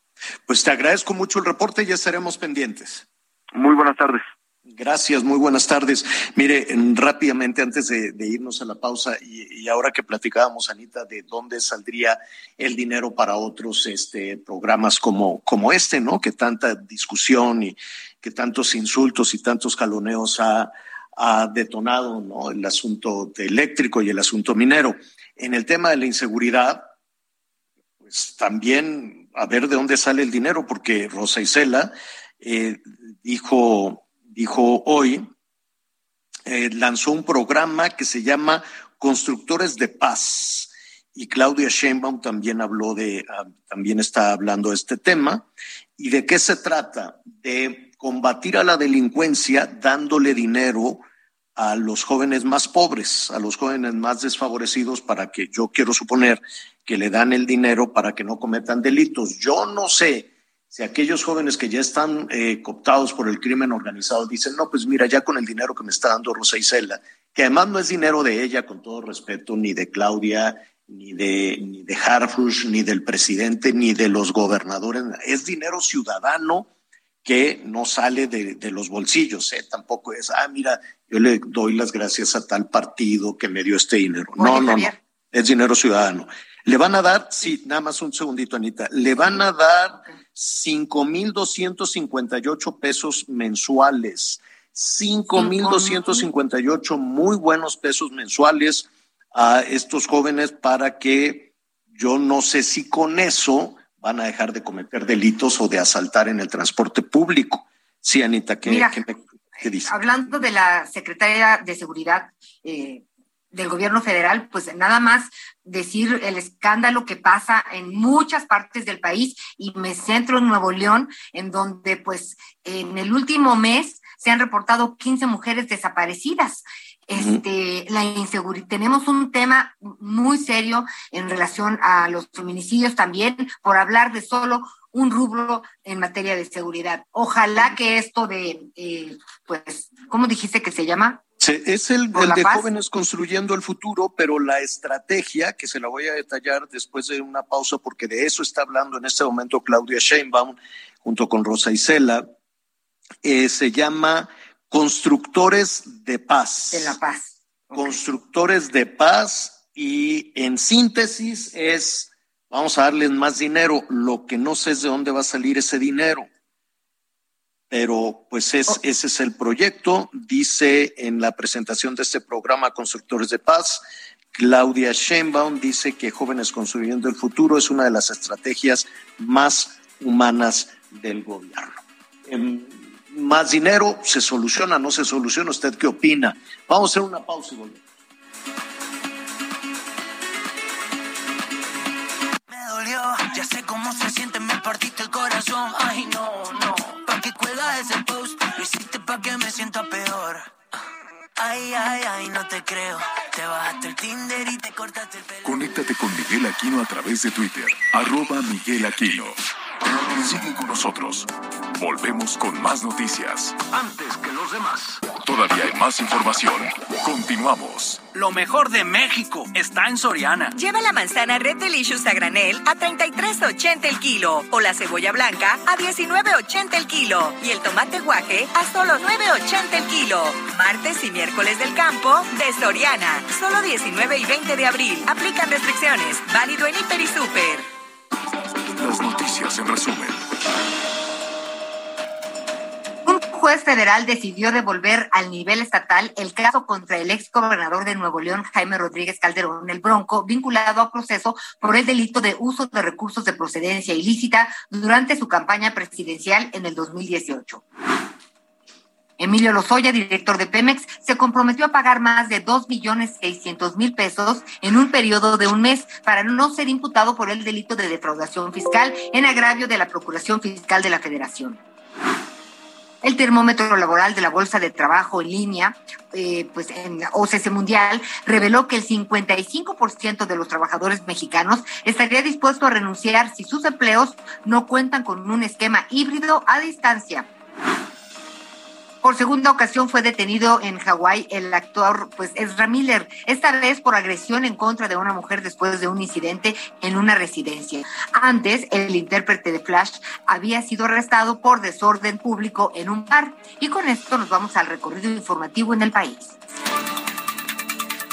Pues te agradezco mucho el reporte y ya estaremos pendientes. Muy buenas tardes. Gracias, muy buenas tardes. Mire, rápidamente antes de, irnos a la pausa y, ahora que platicábamos, Anita, de dónde saldría el dinero para otros este, programas como, como este, ¿no? Que tanta discusión y que tantos insultos y tantos jaloneos ha, detonado, ¿no? El asunto eléctrico y el asunto minero. En el tema de la inseguridad, pues también a ver de dónde sale el dinero, porque Rosa Isela eh, dijo dijo hoy, eh, lanzó un programa que se llama Constructores de Paz. Y Claudia Sheinbaum también habló de, ah, también está hablando de este tema. ¿Y de qué se trata? De combatir a la delincuencia dándole dinero a los jóvenes más pobres, a los jóvenes más desfavorecidos, para que yo quiero suponer que le dan el dinero para que no cometan delitos. Yo no sé si aquellos jóvenes que ya están eh, cooptados por el crimen organizado dicen, no, pues mira, ya con el dinero que me está dando Rosa Isela, que además no es dinero de ella, con todo respeto, ni de Claudia, ni de, ni de Harfush, ni del presidente, ni de los gobernadores, es dinero ciudadano que no sale de, los bolsillos, ¿eh? tampoco es, ah, mira, yo le doy las gracias a tal partido que me dio este dinero. No, no, no, es dinero ciudadano. Le van a dar, sí, nada más un segundito, Anita, le van a dar cinco mil doscientos cincuenta y ocho pesos mensuales, cinco mil doscientos cincuenta y ocho muy buenos pesos mensuales a estos jóvenes para que yo no sé si con eso van a dejar de cometer delitos o de asaltar en el transporte público. Sí, Anita, ¿qué, ¿qué, dice? Hablando de la Secretaría de Seguridad eh, del Gobierno Federal, pues nada más decir el escándalo que pasa en muchas partes del país y me centro en Nuevo León, en donde pues en el último mes se han reportado 15 mujeres desaparecidas. Este, la inseguridad, tenemos un tema muy serio en relación a los feminicidios también, por hablar de solo un rubro en materia de seguridad. Ojalá que esto de, eh, pues, ¿cómo dijiste que se llama? Sí, es el, el de jóvenes construyendo el futuro, pero la estrategia, que se la voy a detallar después de una pausa, porque de eso está hablando en este momento Claudia Sheinbaum junto con Rosa Isela, eh, se llama constructores de paz. De la paz. Constructores de paz y en síntesis es, vamos a darles más dinero, lo que no sé es de dónde va a salir ese dinero. Pero pues es, oh. ese es el proyecto, dice en la presentación de este programa Constructores de Paz, Claudia Sheinbaum dice que Jóvenes Construyendo el Futuro es una de las estrategias más humanas del gobierno. Más dinero, se soluciona, no se soluciona. ¿Usted qué opina? Vamos a hacer una pausa y volvemos. Me dolió, ya sé cómo se siente, me partiste el corazón. Ay, no, Para que me sienta peor. Ay, ay, ay, no te creo. Te bajaste el Tinder y te cortaste el pelo. Conéctate con Miguel Aquino a través de Twitter. Arroba Miguel Aquino. Sigue con nosotros. Volvemos con más noticias. Antes que los demás. Todavía hay más información. Continuamos. Lo mejor de México está en Soriana. Lleva la manzana Red Delicious a granel a 33.80 el kilo o la cebolla blanca a 19.80 el kilo y el tomate guaje a solo 9.80 el kilo. Martes y miércoles del campo de Soriana. Solo 19 y 20 de abril. Aplican restricciones. Válido en Hiper y Super. En resumen. Un juez federal decidió devolver al nivel estatal el caso contra el ex gobernador de Nuevo León, Jaime Rodríguez Calderón, el Bronco, vinculado a proceso por el delito de uso de recursos de procedencia ilícita durante su campaña presidencial en el 2018. Emilio Lozoya, director de Pemex, se comprometió a pagar más de dos millones seiscientos mil pesos en un periodo de un mes para no ser imputado por el delito de defraudación fiscal en agravio de la Procuración Fiscal de la Federación. El termómetro laboral de la Bolsa de Trabajo en línea, eh, pues en OCC Mundial, reveló que el 55% de los trabajadores mexicanos estaría dispuesto a renunciar si sus empleos no cuentan con un esquema híbrido a distancia. Por segunda ocasión fue detenido en Hawái el actor pues Ezra Miller, esta vez por agresión en contra de una mujer después de un incidente en una residencia. Antes, el intérprete de Flash había sido arrestado por desorden público en un bar. Y con esto nos vamos al recorrido informativo en el país.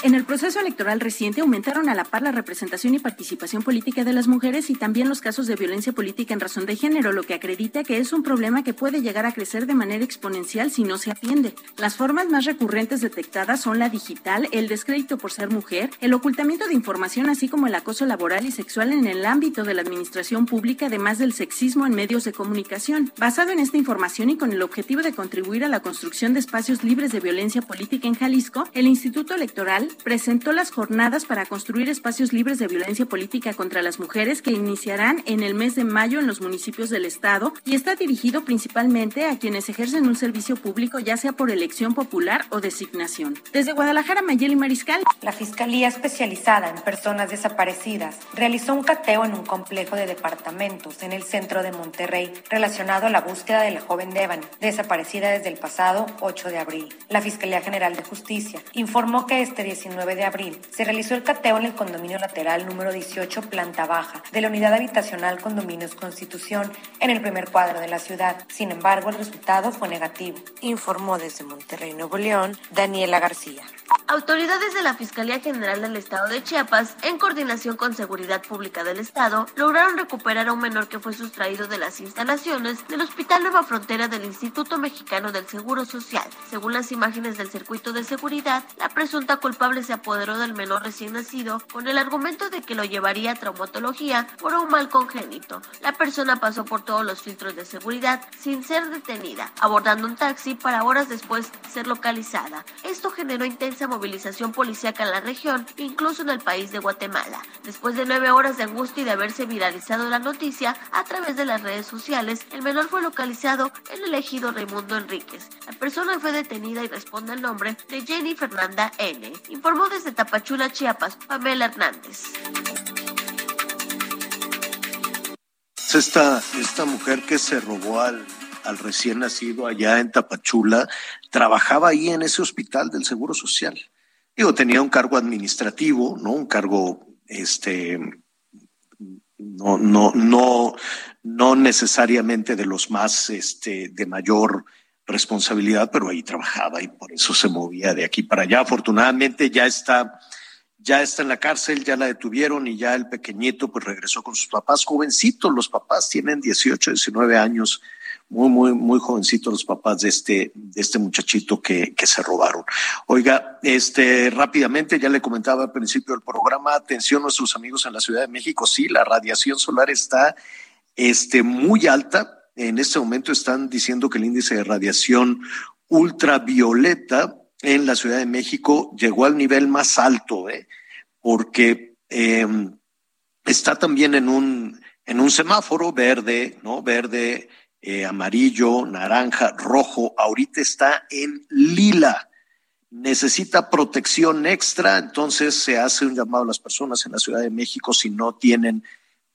En el proceso electoral reciente aumentaron a la par la representación y participación política de las mujeres y también los casos de violencia política en razón de género, lo que acredita que es un problema que puede llegar a crecer de manera exponencial si no se atiende. Las formas más recurrentes detectadas son la digital, el descrédito por ser mujer, el ocultamiento de información, así como el acoso laboral y sexual en el ámbito de la administración pública, además del sexismo en medios de comunicación. Basado en esta información y con el objetivo de contribuir a la construcción de espacios libres de violencia política en Jalisco, el Instituto Electoral presentó las jornadas para construir espacios libres de violencia política contra las mujeres que iniciarán en el mes de mayo en los municipios del estado y está dirigido principalmente a quienes ejercen un servicio público ya sea por elección popular o designación. Desde Guadalajara, Mayeli Mariscal. La Fiscalía Especializada en Personas Desaparecidas realizó un cateo en un complejo de departamentos en el centro de Monterrey relacionado a la búsqueda de la joven Devani, desaparecida desde el pasado 8 de abril. La Fiscalía General de Justicia informó que este 19 de abril se realizó el cateo en el condominio lateral número 18, planta baja, de la unidad habitacional Condominios Constitución, en el primer cuadro de la ciudad. Sin embargo, el resultado fue negativo, informó desde Monterrey, Nuevo León, Daniela García. Autoridades de la Fiscalía General del Estado de Chiapas, en coordinación con Seguridad Pública del Estado, lograron recuperar a un menor que fue sustraído de las instalaciones del Hospital Nueva Frontera del Instituto Mexicano del Seguro Social. Según las imágenes del circuito de seguridad, la presunta culpable se apoderó del menor recién nacido con el argumento de que lo llevaría a traumatología por un mal congénito. La persona pasó por todos los filtros de seguridad sin ser detenida, abordando un taxi para horas después ser localizada. Esto generó intensa movilización policíaca en la región, incluso en el país de Guatemala. Después de nueve horas de angustia y de haberse viralizado la noticia a través de las redes sociales, el menor fue localizado en el ejido Raimundo Enríquez. La persona fue detenida y responde al nombre de Jenny Fernanda N. Informó desde Tapachula, Chiapas, Pamela Hernández. Esta, esta mujer que se robó al, recién nacido allá en Tapachula, trabajaba ahí en ese hospital del Seguro Social. Digo, tenía un cargo administrativo, ¿no? Un cargo, este, no, no, no, no necesariamente de los más, este, de mayor responsabilidad, pero ahí trabajaba y por eso se movía de aquí para allá. Afortunadamente ya está, ya está en la cárcel, ya la detuvieron y ya el pequeñito pues regresó con sus papás, jovencitos, los papás tienen 18, 19 años, muy, muy, muy jovencitos los papás de este, de este muchachito que, que se robaron. Oiga, este, rápidamente, ya le comentaba al principio del programa, atención nuestros amigos en la Ciudad de México, sí, la radiación solar está, este, muy alta. En este momento están diciendo que el índice de radiación ultravioleta en la Ciudad de México llegó al nivel más alto, ¿eh? porque eh, está también en un, en un semáforo verde, ¿no? Verde, eh, amarillo, naranja, rojo, ahorita está en lila. Necesita protección extra, entonces se hace un llamado a las personas en la Ciudad de México si no tienen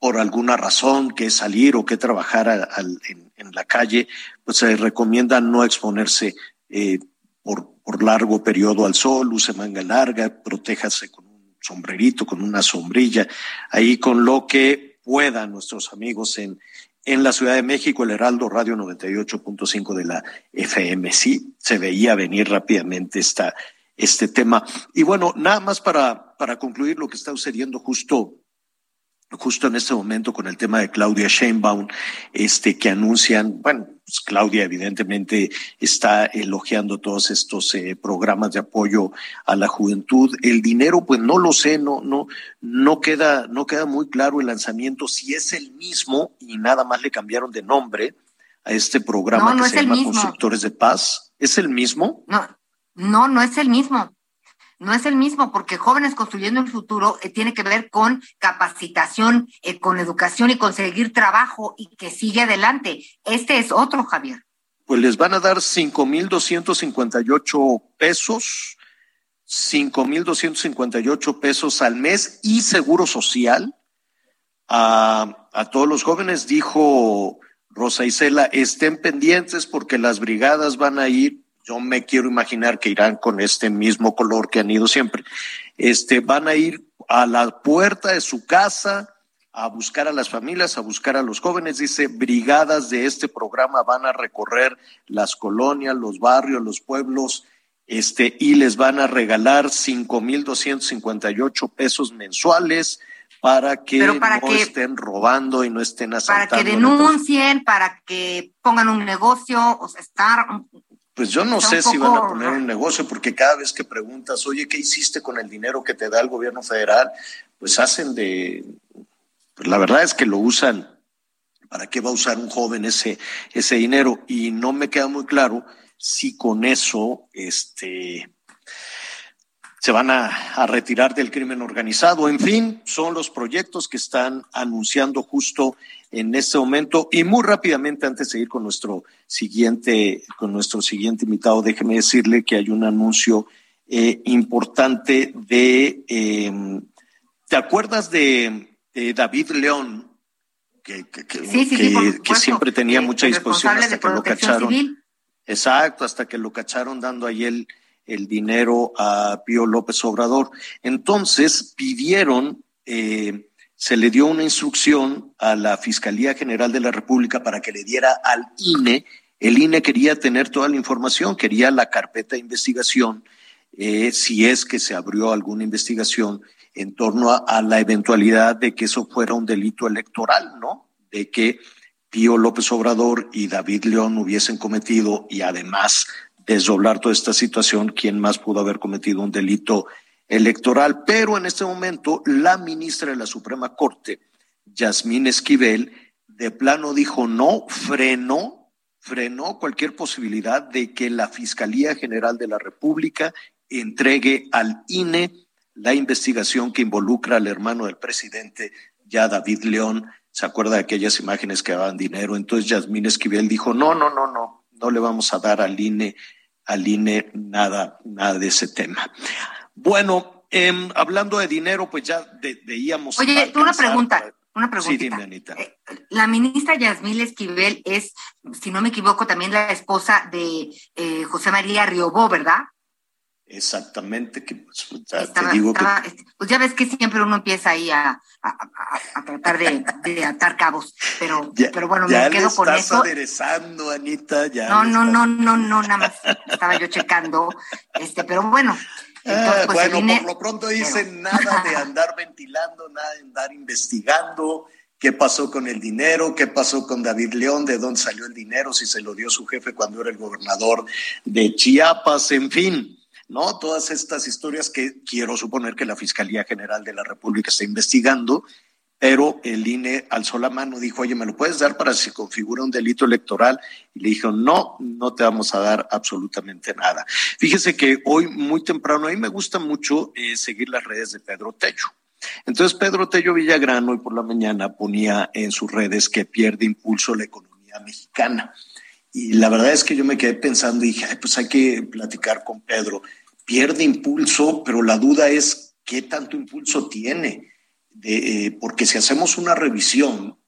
por alguna razón que salir o que trabajar en, la calle, pues se recomienda no exponerse eh, por, por largo periodo al sol, use manga larga, protéjase con un sombrerito, con una sombrilla, ahí con lo que puedan nuestros amigos en, en la Ciudad de México, el Heraldo Radio 98.5 de la FM. Sí, se veía venir rápidamente esta, este tema. Y bueno, nada más para, para concluir lo que está sucediendo justo justo en este momento con el tema de Claudia Sheinbaum, este que anuncian, bueno, pues Claudia evidentemente está elogiando todos estos eh, programas de apoyo a la juventud. El dinero, pues no lo sé, no, no, no queda, no queda muy claro el lanzamiento si es el mismo y nada más le cambiaron de nombre a este programa no, que se llama. Constructores de Paz. ¿Es el mismo? No, no, no es el mismo. No es el mismo, porque Jóvenes Construyendo el Futuro eh, tiene que ver con capacitación, eh, con educación y conseguir trabajo y que sigue adelante. Este es otro, Javier. Pues les van a dar 5.258 pesos, 5.258 pesos al mes y seguro social a, a todos los jóvenes, dijo Rosa Isela, estén pendientes porque las brigadas van a ir, yo me quiero imaginar que irán con este mismo color que han ido siempre, este, van a ir a la puerta de su casa a buscar a las familias, a buscar a los jóvenes. Dice, brigadas de este programa van a recorrer las colonias, los barrios, los pueblos, este, y les van a regalar cinco mil doscientos cincuenta y ocho pesos mensuales para que para no que- estén robando y no estén Para asaltando. que denuncien, para que pongan un negocio, o sea, estar. Pues yo no sé si van a poner un negocio, porque cada vez que preguntas, oye, ¿qué hiciste con el dinero que te da el gobierno federal? Pues hacen de, pues la verdad es que lo usan. ¿Para qué va a usar un joven ese, ese dinero? Y no me queda muy claro si con eso, este, se van a, retirar del crimen organizado. En fin, son los proyectos que están anunciando justo en este momento. Y muy rápidamente, antes de ir con nuestro siguiente, con nuestro siguiente invitado, déjeme decirle que hay un anuncio eh, importante de. Em, ¿Te acuerdas de, David León? Que, que, siempre tenía mucha disposición hasta que lo cacharon. Exacto, hasta que lo cacharon dando ahí el el dinero a Pío López Obrador. Entonces pidieron, eh, se le dio una instrucción a la Fiscalía General de la República para que le diera al INE. El INE quería tener toda la información, quería la carpeta de investigación, eh, si es que se abrió alguna investigación en torno a, la eventualidad de que eso fuera un delito electoral, ¿no? De que Pío López Obrador y David León hubiesen cometido y además desdoblar toda esta situación, quién más pudo haber cometido un delito electoral. Pero en este momento, la ministra de la Suprema Corte, Yasmín Esquivel, de plano dijo no, frenó, frenó cualquier posibilidad de que la Fiscalía General de la República entregue al INE la investigación que involucra al hermano del presidente, ya David León. ¿Se acuerda de aquellas imágenes que daban dinero? Entonces Yasmín Esquivel dijo, no, no, no, no, no le vamos a dar al INE al INE nada, nada de ese tema. Bueno, em, hablando de dinero, pues ya veíamos. Oye, una pregunta. Una pregunta. Sí, dime, Anita. Eh, la ministra Yasmil Esquivel es, si no me equivoco, también la esposa de eh, José María Riobó, ¿verdad? Exactamente, que pues, ya te digo que... Este, pues ya ves que siempre uno empieza ahí a, a, tratar de, atar cabos, pero, pero bueno, me quedo con eso. aderezando, Anita, ya. No, no, no, no, no, nada más estaba yo checando, este, pero bueno. Ah, pues, bueno, por lo pronto dicen nada de andar ventilando, nada de andar investigando qué pasó con el dinero, qué pasó con David León, de dónde salió el dinero, si se lo dio su jefe cuando era el gobernador de Chiapas, en fin ¿no? Todas estas historias que quiero suponer que la Fiscalía General de la República está investigando, pero el INE alzó la mano, dijo, oye, ¿me lo puedes dar para si configura un delito electoral? Y le dijo, no, no te vamos a dar absolutamente nada. Fíjese que hoy muy temprano, a mí me gusta mucho eh, seguir las redes de Pedro Tello. Entonces, Pedro Tello Villagrán hoy por la mañana ponía en sus redes que pierde impulso la economía mexicana. Y la verdad es que yo me quedé pensando y dije, pues hay que platicar con Pedro pierde impulso, pero la duda es qué tanto impulso tiene, eh, porque si hacemos una revisión,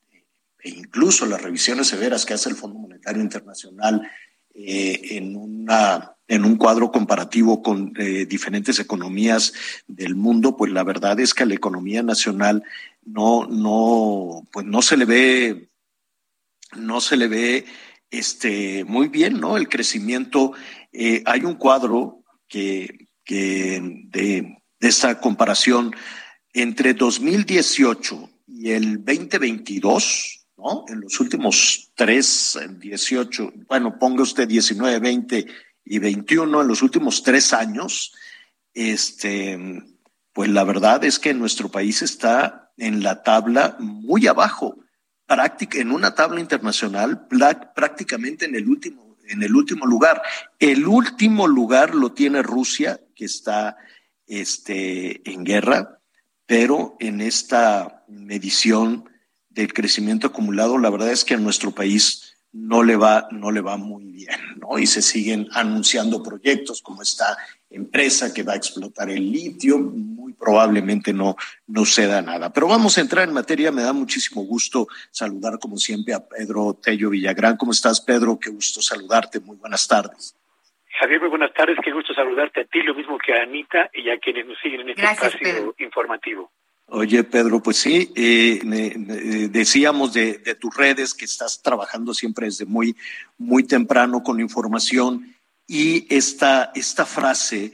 e incluso las revisiones severas que hace el Fondo Monetario Internacional eh, en, una, en un cuadro comparativo con eh, diferentes economías del mundo, pues la verdad es que a la economía nacional no, no, pues no se le ve, no se le ve este, muy bien, ¿no? El crecimiento, hay un cuadro que, de, esta comparación entre 2018 y el 2022, ¿no? En los últimos tres, 18, bueno, ponga usted 19, 20 y 21, en los últimos tres años, este, pues la verdad es que nuestro país está en la tabla muy abajo, en una tabla internacional prácticamente en el último en el último lugar. El último lugar lo tiene Rusia, que está este, en guerra, pero en esta medición del crecimiento acumulado, la verdad es que a nuestro país no le va, no le va muy bien, ¿no? Y se siguen anunciando proyectos como esta empresa que va a explotar el litio, muy probablemente no, no se da nada. Pero vamos a entrar en materia, me da muchísimo gusto saludar como siempre a Pedro Tello Villagrán. ¿Cómo estás, Pedro? Qué gusto saludarte, muy buenas tardes. Javier, muy buenas tardes, qué gusto saludarte a ti, lo mismo que a Anita y a quienes nos siguen en este espacio informativo. Oye, Pedro, pues sí, eh, decíamos de, de, tus redes que estás trabajando siempre desde muy, muy temprano con información y esta, esta frase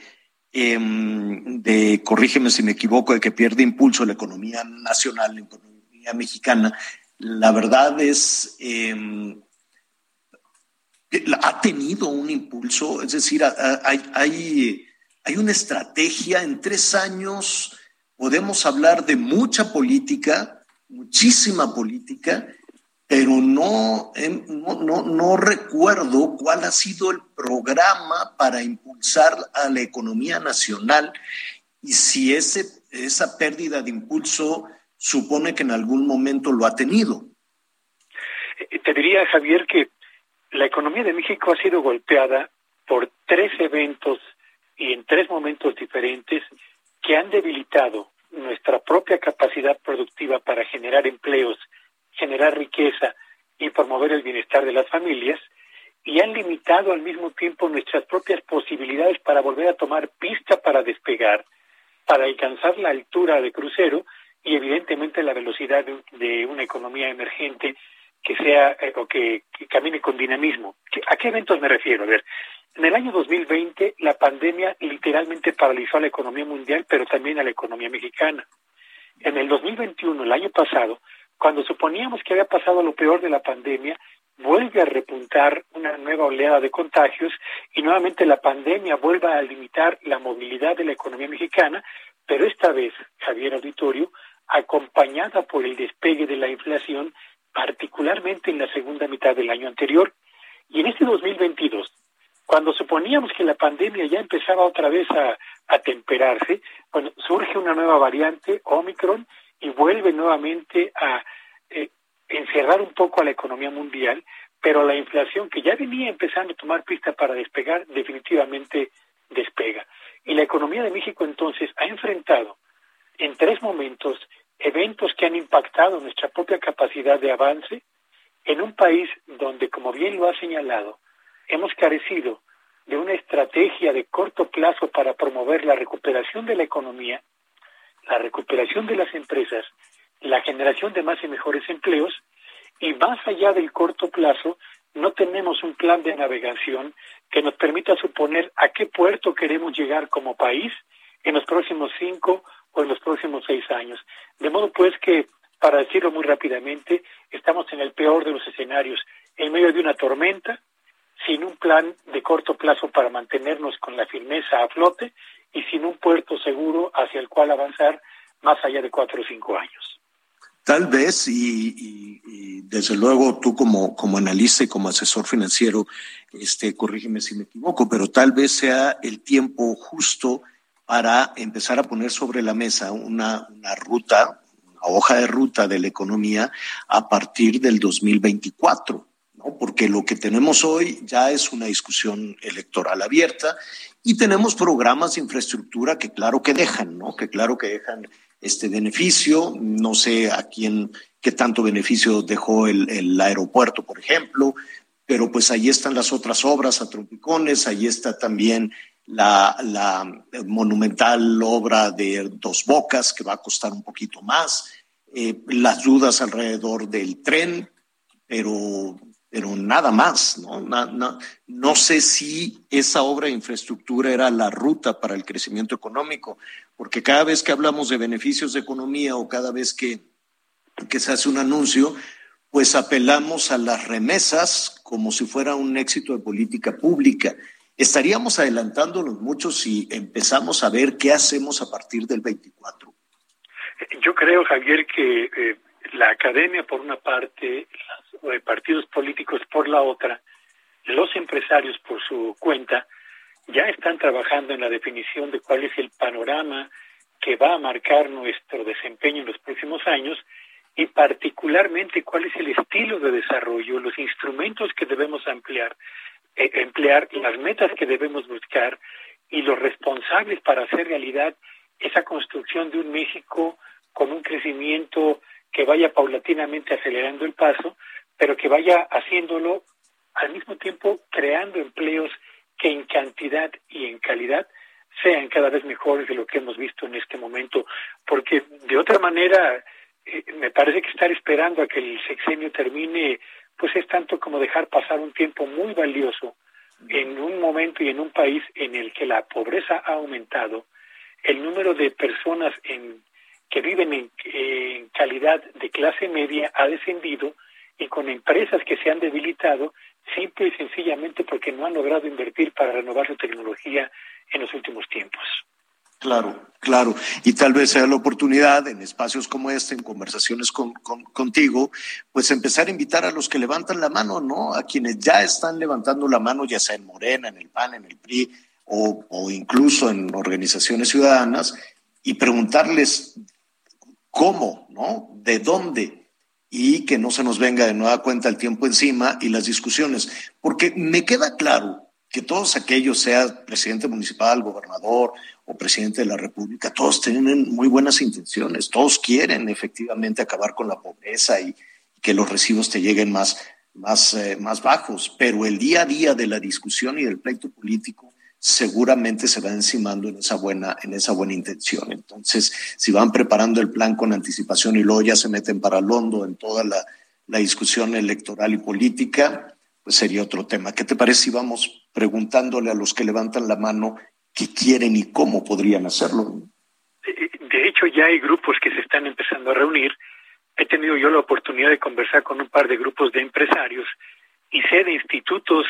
em, de, corrígeme si me equivoco, de que pierde impulso la economía nacional, la economía mexicana, la verdad es, em, ha tenido un impulso, es decir, hay, hay, hay una estrategia. En tres años podemos hablar de mucha política, muchísima política, pero no, no, no, recuerdo cuál ha sido el programa para impulsar a la economía nacional y si ese, esa pérdida de impulso supone que en algún momento lo ha tenido. Eh, te diría, Javier, que la economía de México ha sido golpeada por tres eventos y en tres momentos diferentes que han debilitado nuestra propia capacidad productiva para generar empleos generar riqueza y promover el bienestar de las familias y han limitado al mismo tiempo nuestras propias posibilidades para volver a tomar pista para despegar, para alcanzar la altura de crucero y evidentemente la velocidad de, una economía emergente que sea eh, o que, camine con dinamismo. ¿A qué eventos me refiero? A ver, en el año 2020 la pandemia literalmente paralizó a la economía mundial, pero también a la economía mexicana. En el 2021, el año pasado, cuando suponíamos que había pasado lo peor de la pandemia, vuelve a repuntar una nueva oleada de contagios y nuevamente la pandemia vuelve a limitar la movilidad de la economía mexicana, pero esta vez, Javier Auditorio, acompañada por el despegue de la inflación, particularmente en la segunda mitad del año anterior. Y en este 2022, cuando suponíamos que la pandemia ya empezaba otra vez a, a temperarse, surge una nueva variante, Omicron, y vuelve nuevamente a eh, encerrar un poco a la economía mundial, pero la inflación que ya venía empezando a tomar pista para despegar, definitivamente despega. Y la economía de México entonces ha enfrentado en tres momentos eventos que han impactado nuestra propia capacidad de avance en un país donde, como bien lo ha señalado, hemos carecido de una estrategia de corto plazo para promover la recuperación de la economía la recuperación de las empresas, la generación de más y mejores empleos y más allá del corto plazo, no tenemos un plan de navegación que nos permita suponer a qué puerto queremos llegar como país en los próximos cinco o en los próximos seis años. De modo pues que, para decirlo muy rápidamente, estamos en el peor de los escenarios, en medio de una tormenta, sin un plan de corto plazo para mantenernos con la firmeza a flote y sin un puerto seguro hacia el cual avanzar más allá de cuatro o cinco años. Tal vez, y, desde luego tú como, como analista y como asesor financiero, este, corrígeme si me equivoco, pero tal vez sea el tiempo justo para empezar a poner sobre la mesa una, una ruta, una hoja de ruta de la economía a partir del 2024. ¿No? Porque lo que tenemos hoy ya es una discusión electoral abierta y tenemos programas de infraestructura que claro que dejan, ¿no? Que claro que dejan este beneficio. No sé a quién, qué tanto beneficio dejó el, el aeropuerto, por ejemplo, pero pues ahí están las otras obras a trompicones, ahí está también la, la, monumental obra de Dos Bocas, que va a costar un poquito más, eh, las dudas alrededor del tren, pero pero nada más, ¿no? no sé si esa obra de infraestructura era la ruta para el crecimiento económico, porque cada vez que hablamos de beneficios de economía o cada vez que, que se hace un anuncio, pues apelamos a las remesas como si fuera un éxito de política pública. Estaríamos adelantándonos mucho si empezamos a ver qué hacemos a partir del 24. Yo creo, Javier, que eh, la academia, por una parte, de partidos políticos por la otra, los empresarios por su cuenta ya están trabajando en la definición de cuál es el panorama que va a marcar nuestro desempeño en los próximos años y particularmente cuál es el estilo de desarrollo, los instrumentos que debemos ampliar, eh, emplear, las metas que debemos buscar y los responsables para hacer realidad esa construcción de un México con un crecimiento que vaya paulatinamente acelerando el paso, pero que vaya haciéndolo al mismo tiempo creando empleos que en cantidad y en calidad sean cada vez mejores de lo que hemos visto en este momento, porque de otra manera eh, me parece que estar esperando a que el sexenio termine, pues es tanto como dejar pasar un tiempo muy valioso en un momento y en un país en el que la pobreza ha aumentado, el número de personas en, que viven en, en calidad de clase media ha descendido, y con empresas que se han debilitado simple y sencillamente porque no han logrado invertir para renovar su tecnología en los últimos tiempos. Claro, claro. Y tal vez sea la oportunidad en espacios como este, en conversaciones con, contigo, pues empezar a invitar a los que levantan la mano, ¿no? A quienes ya están levantando la mano, ya sea en Morena, en el PAN, en el PRI o, o incluso en organizaciones ciudadanas, y preguntarles cómo, ¿no? ¿De dónde? Y que no se nos venga de nueva cuenta el tiempo encima y las discusiones. Porque me queda claro que todos aquellos, sea presidente municipal, gobernador o presidente de la República, todos tienen muy buenas intenciones, todos quieren efectivamente acabar con la pobreza y, que los recibos te lleguen más, más, eh, más bajos, pero el día a día de la discusión y del pleito político seguramente se va encimando en esa buena, en esa buena intención. Entonces, si van preparando el plan con anticipación y luego ya se meten para Londo en toda la, la discusión electoral y política, pues sería otro tema. ¿Qué te parece si vamos preguntándole a los que levantan la mano qué quieren y cómo podrían hacerlo? De hecho, ya hay grupos que se están empezando a reunir. He tenido yo la oportunidad de conversar con un par de grupos de empresarios y sé de institutos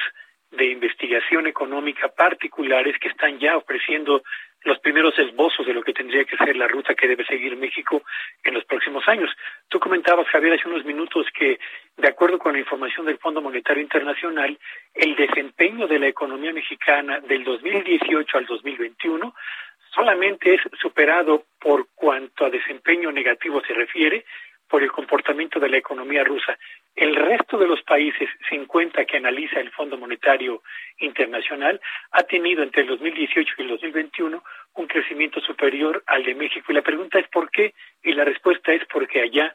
de investigación económica particulares que están ya ofreciendo los primeros esbozos de lo que tendría que ser la ruta que debe seguir México en los próximos años. Tú comentabas, Javier, hace unos minutos que, de acuerdo con la información del Fondo Monetario Internacional, el desempeño de la economía mexicana del 2018 al 2021 solamente es superado por cuanto a desempeño negativo se refiere por el comportamiento de la economía rusa. El resto de los países, 50 que analiza el Fondo Monetario Internacional, ha tenido entre el 2018 y el 2021 un crecimiento superior al de México. Y la pregunta es por qué, y la respuesta es porque allá,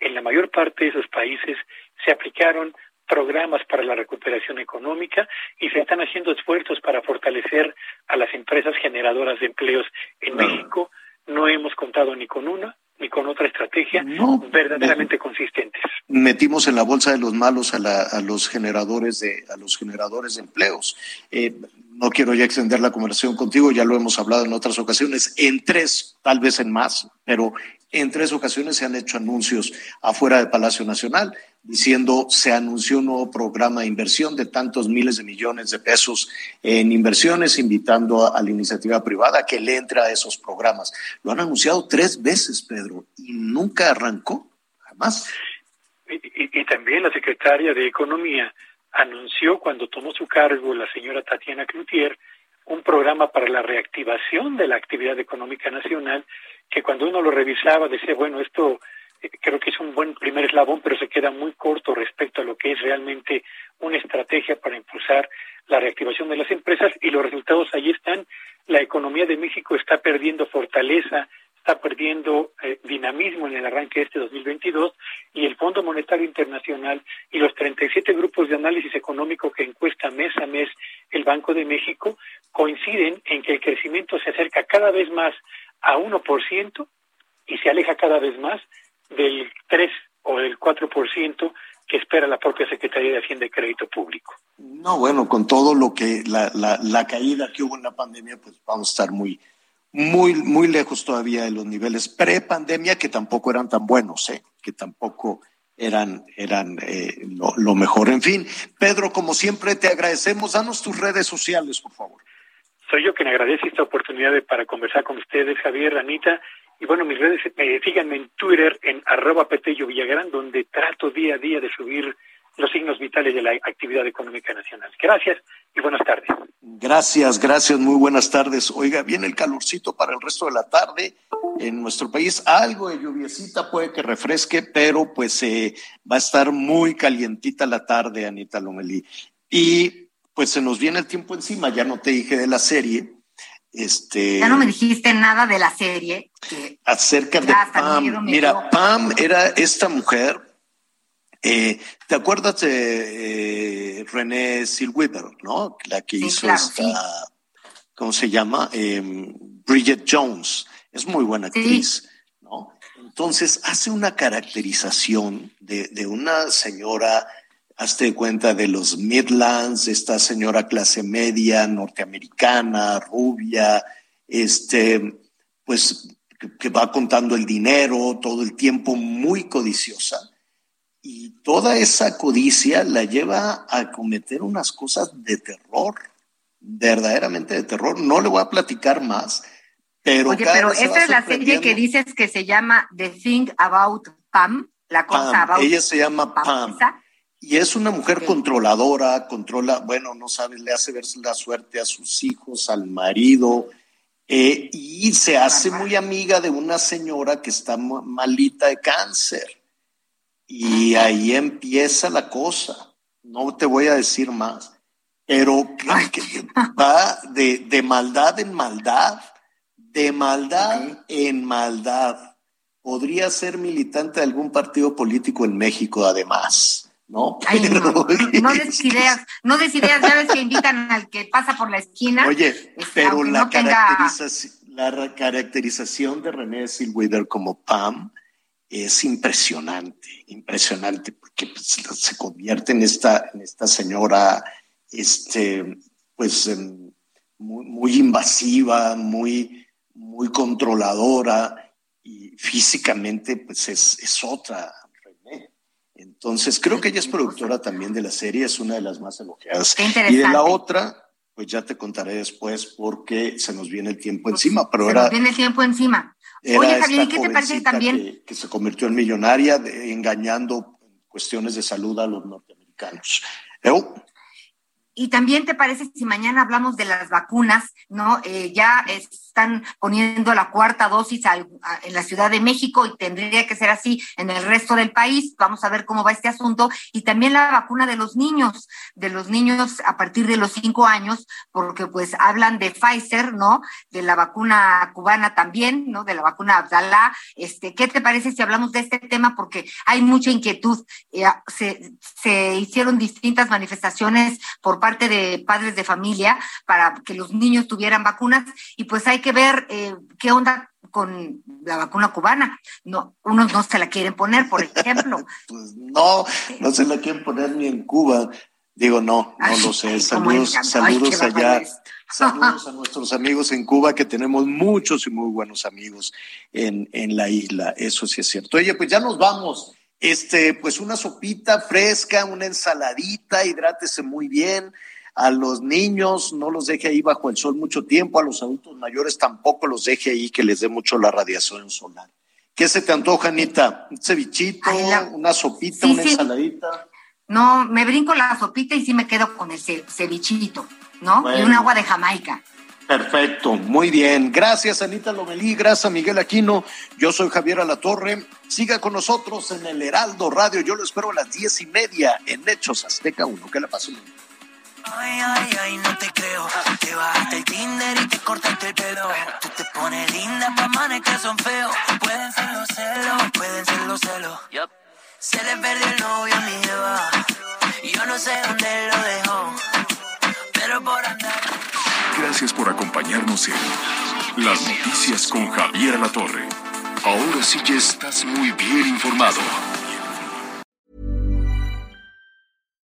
en la mayor parte de esos países, se aplicaron programas para la recuperación económica y se están haciendo esfuerzos para fortalecer a las empresas generadoras de empleos en México. No hemos contado ni con una ni con otra estrategia verdaderamente consistentes. Metimos en la bolsa de los malos a, los generadores de a los generadores de empleos. Eh, no quiero ya extender la conversación contigo, ya lo hemos hablado en otras ocasiones, en tres, tal vez en más, pero en tres ocasiones se han hecho anuncios afuera del Palacio Nacional diciendo se anunció un nuevo programa de inversión de tantos miles de millones de pesos en inversiones, invitando a, la iniciativa privada que le entre a esos programas. Lo han anunciado tres veces, Pedro, y nunca arrancó, jamás. Y, y también la secretaria de Economía anunció cuando tomó su cargo la señora Tatiana Cloutier un programa para la reactivación de la actividad económica nacional que cuando uno lo revisaba decía, bueno, esto creo que es un buen primer eslabón, pero se queda muy corto respecto a lo que es realmente una estrategia para impulsar la reactivación de las empresas y los resultados ahí están. La economía de México está perdiendo fortaleza, está perdiendo eh, dinamismo en el arranque de este 2022 y el Fondo Monetario Internacional y los 37 grupos de análisis económico que encuesta mes a mes el Banco de México coinciden en que el crecimiento se acerca cada vez más a 1% y se aleja cada vez más del 3 o del 4% que espera la propia Secretaría de Hacienda y Crédito Público. No, bueno, con todo lo que la, la, la caída que hubo en la pandemia, pues vamos a estar muy, muy, muy lejos todavía de los niveles pre-pandemia, que tampoco eran tan buenos, ¿eh? que tampoco eran, eran eh, lo, mejor. En fin, Pedro, como siempre, te agradecemos. Danos tus redes sociales, por favor. Soy yo quien agradece esta oportunidad para conversar con ustedes, Javier, Anita. Y bueno, mis redes, eh, síganme en Twitter en arroba Petello Villagrán, donde trato día a día de subir los signos vitales de la actividad económica nacional. Gracias y buenas tardes. Gracias, gracias, muy buenas tardes. Oiga, viene el calorcito para el resto de la tarde en nuestro país. Algo de lluviecita puede que refresque, pero pues eh, va a estar muy calientita la tarde, Anita Lomelí. Y pues se nos viene el tiempo encima, ya no te dije de la serie. Este, ya no me dijiste nada de la serie. acerca de Pam. Mira, Pam era esta mujer eh, ¿Te acuerdas de eh, René Zellweger, no? La que hizo esta, ¿cómo se llama? Em, Bridget Jones. Es muy buena actriz, ¿no? Entonces hace una caracterización de, de una señora, hazte cuenta de los Midlands, esta señora clase media, norteamericana, rubia, este, pues que va contando el dinero todo el tiempo, muy codiciosa y toda esa codicia la lleva a cometer unas cosas de terror, verdaderamente de terror. No le voy a platicar más, Pero Oye, pero esta es la serie que dices que se llama The Thing About Pam, la cosa Pam. about Ella se llama Pam. Y es una mujer controladora, controla, bueno, no sabes, le hace ver la suerte a sus hijos, al marido, eh, y se hace muy amiga de una señora que está ma- malita de cáncer. Y ahí empieza la cosa. No te voy a decir más, pero que, que va de, de maldad en maldad, de maldad en maldad. Podría ser militante de algún partido político en México, además, ¿no? Ay, no, Pero- no des ideas, no des ideas, ya ves que invitan al que pasa por la esquina. Oye, este, pero la, no tenga- caracterización, la ra- caracterización de René Zellweger como Pam es impresionante, impresionante, porque pues, se convierte en esta, en esta señora, este, pues, em, muy, muy invasiva, muy, muy controladora y físicamente, pues, es, es otra. Entonces, creo que ella es productora también de la serie, es una de las más elogiadas. Qué Y de interesante. la otra, pues ya te contaré después porque se nos viene el tiempo encima, pero se era, nos viene el tiempo encima. Oye, Javier, ¿y qué te parece también? Que, que se convirtió en millonaria de- engañando en cuestiones de salud a los norteamericanos. Eu, Y también te parece si mañana hablamos de las vacunas, ¿no? Eh, ya están poniendo la cuarta dosis al- a- en la Ciudad de México y tendría que ser así en el resto del país. Vamos a ver cómo va este asunto. Y también la vacuna de los niños, de los niños a partir de los cinco años, porque pues hablan de Pfizer, ¿no? De la vacuna cubana también, ¿no? De la vacuna Abdalá. Este, ¿qué te parece si hablamos de este tema? Porque hay mucha inquietud. Eh, se, se hicieron distintas manifestaciones por parte de padres de familia para que los niños tuvieran vacunas y pues hay que ver eh, qué onda con la vacuna cubana. No, unos no se la quieren poner, por ejemplo. pues no, no se la quieren poner ni en Cuba. Digo, no, no lo sé. Saludos. Ay, saludos allá. Saludos a nuestros amigos en Cuba, que tenemos muchos y muy buenos amigos en, en la isla. Eso sí es cierto. Oye, pues ya nos vamos. Este, pues una sopita fresca, una ensaladita, hidrátese muy bien. A los niños no los deje ahí bajo el sol mucho tiempo, a los adultos mayores tampoco los deje ahí que les dé mucho la radiación solar. ¿Qué se te antoja, Anita? ¿Un cevichito, Ay, la- una sopita, Sí, una sí. ensaladita? No, me brinco la sopita y sí me quedo con el ce- cevichito, ¿no? Y un agua de Jamaica. Perfecto, muy bien. Gracias, Anita Lomelí. Gracias, Miguel Aquino. Yo soy Javier Alatorre. Siga con nosotros en el Heraldo Radio. Yo lo espero a las diez y media en Hechos Azteca 1. Que la pasen. Ay, ay, ay, no te creo. Te bajaste el Tinder y te cortaste el pelo. Tú te pones linda pa' manes que son feos. Pueden ser los celos, pueden ser los celos. Se le perdió el novio a mi jeva. Yo no sé dónde lo dejó. Pero por andar. Gracias por acompañarnos en Las Noticias con Javier Alatorre. Ahora sí ya estás muy bien informado.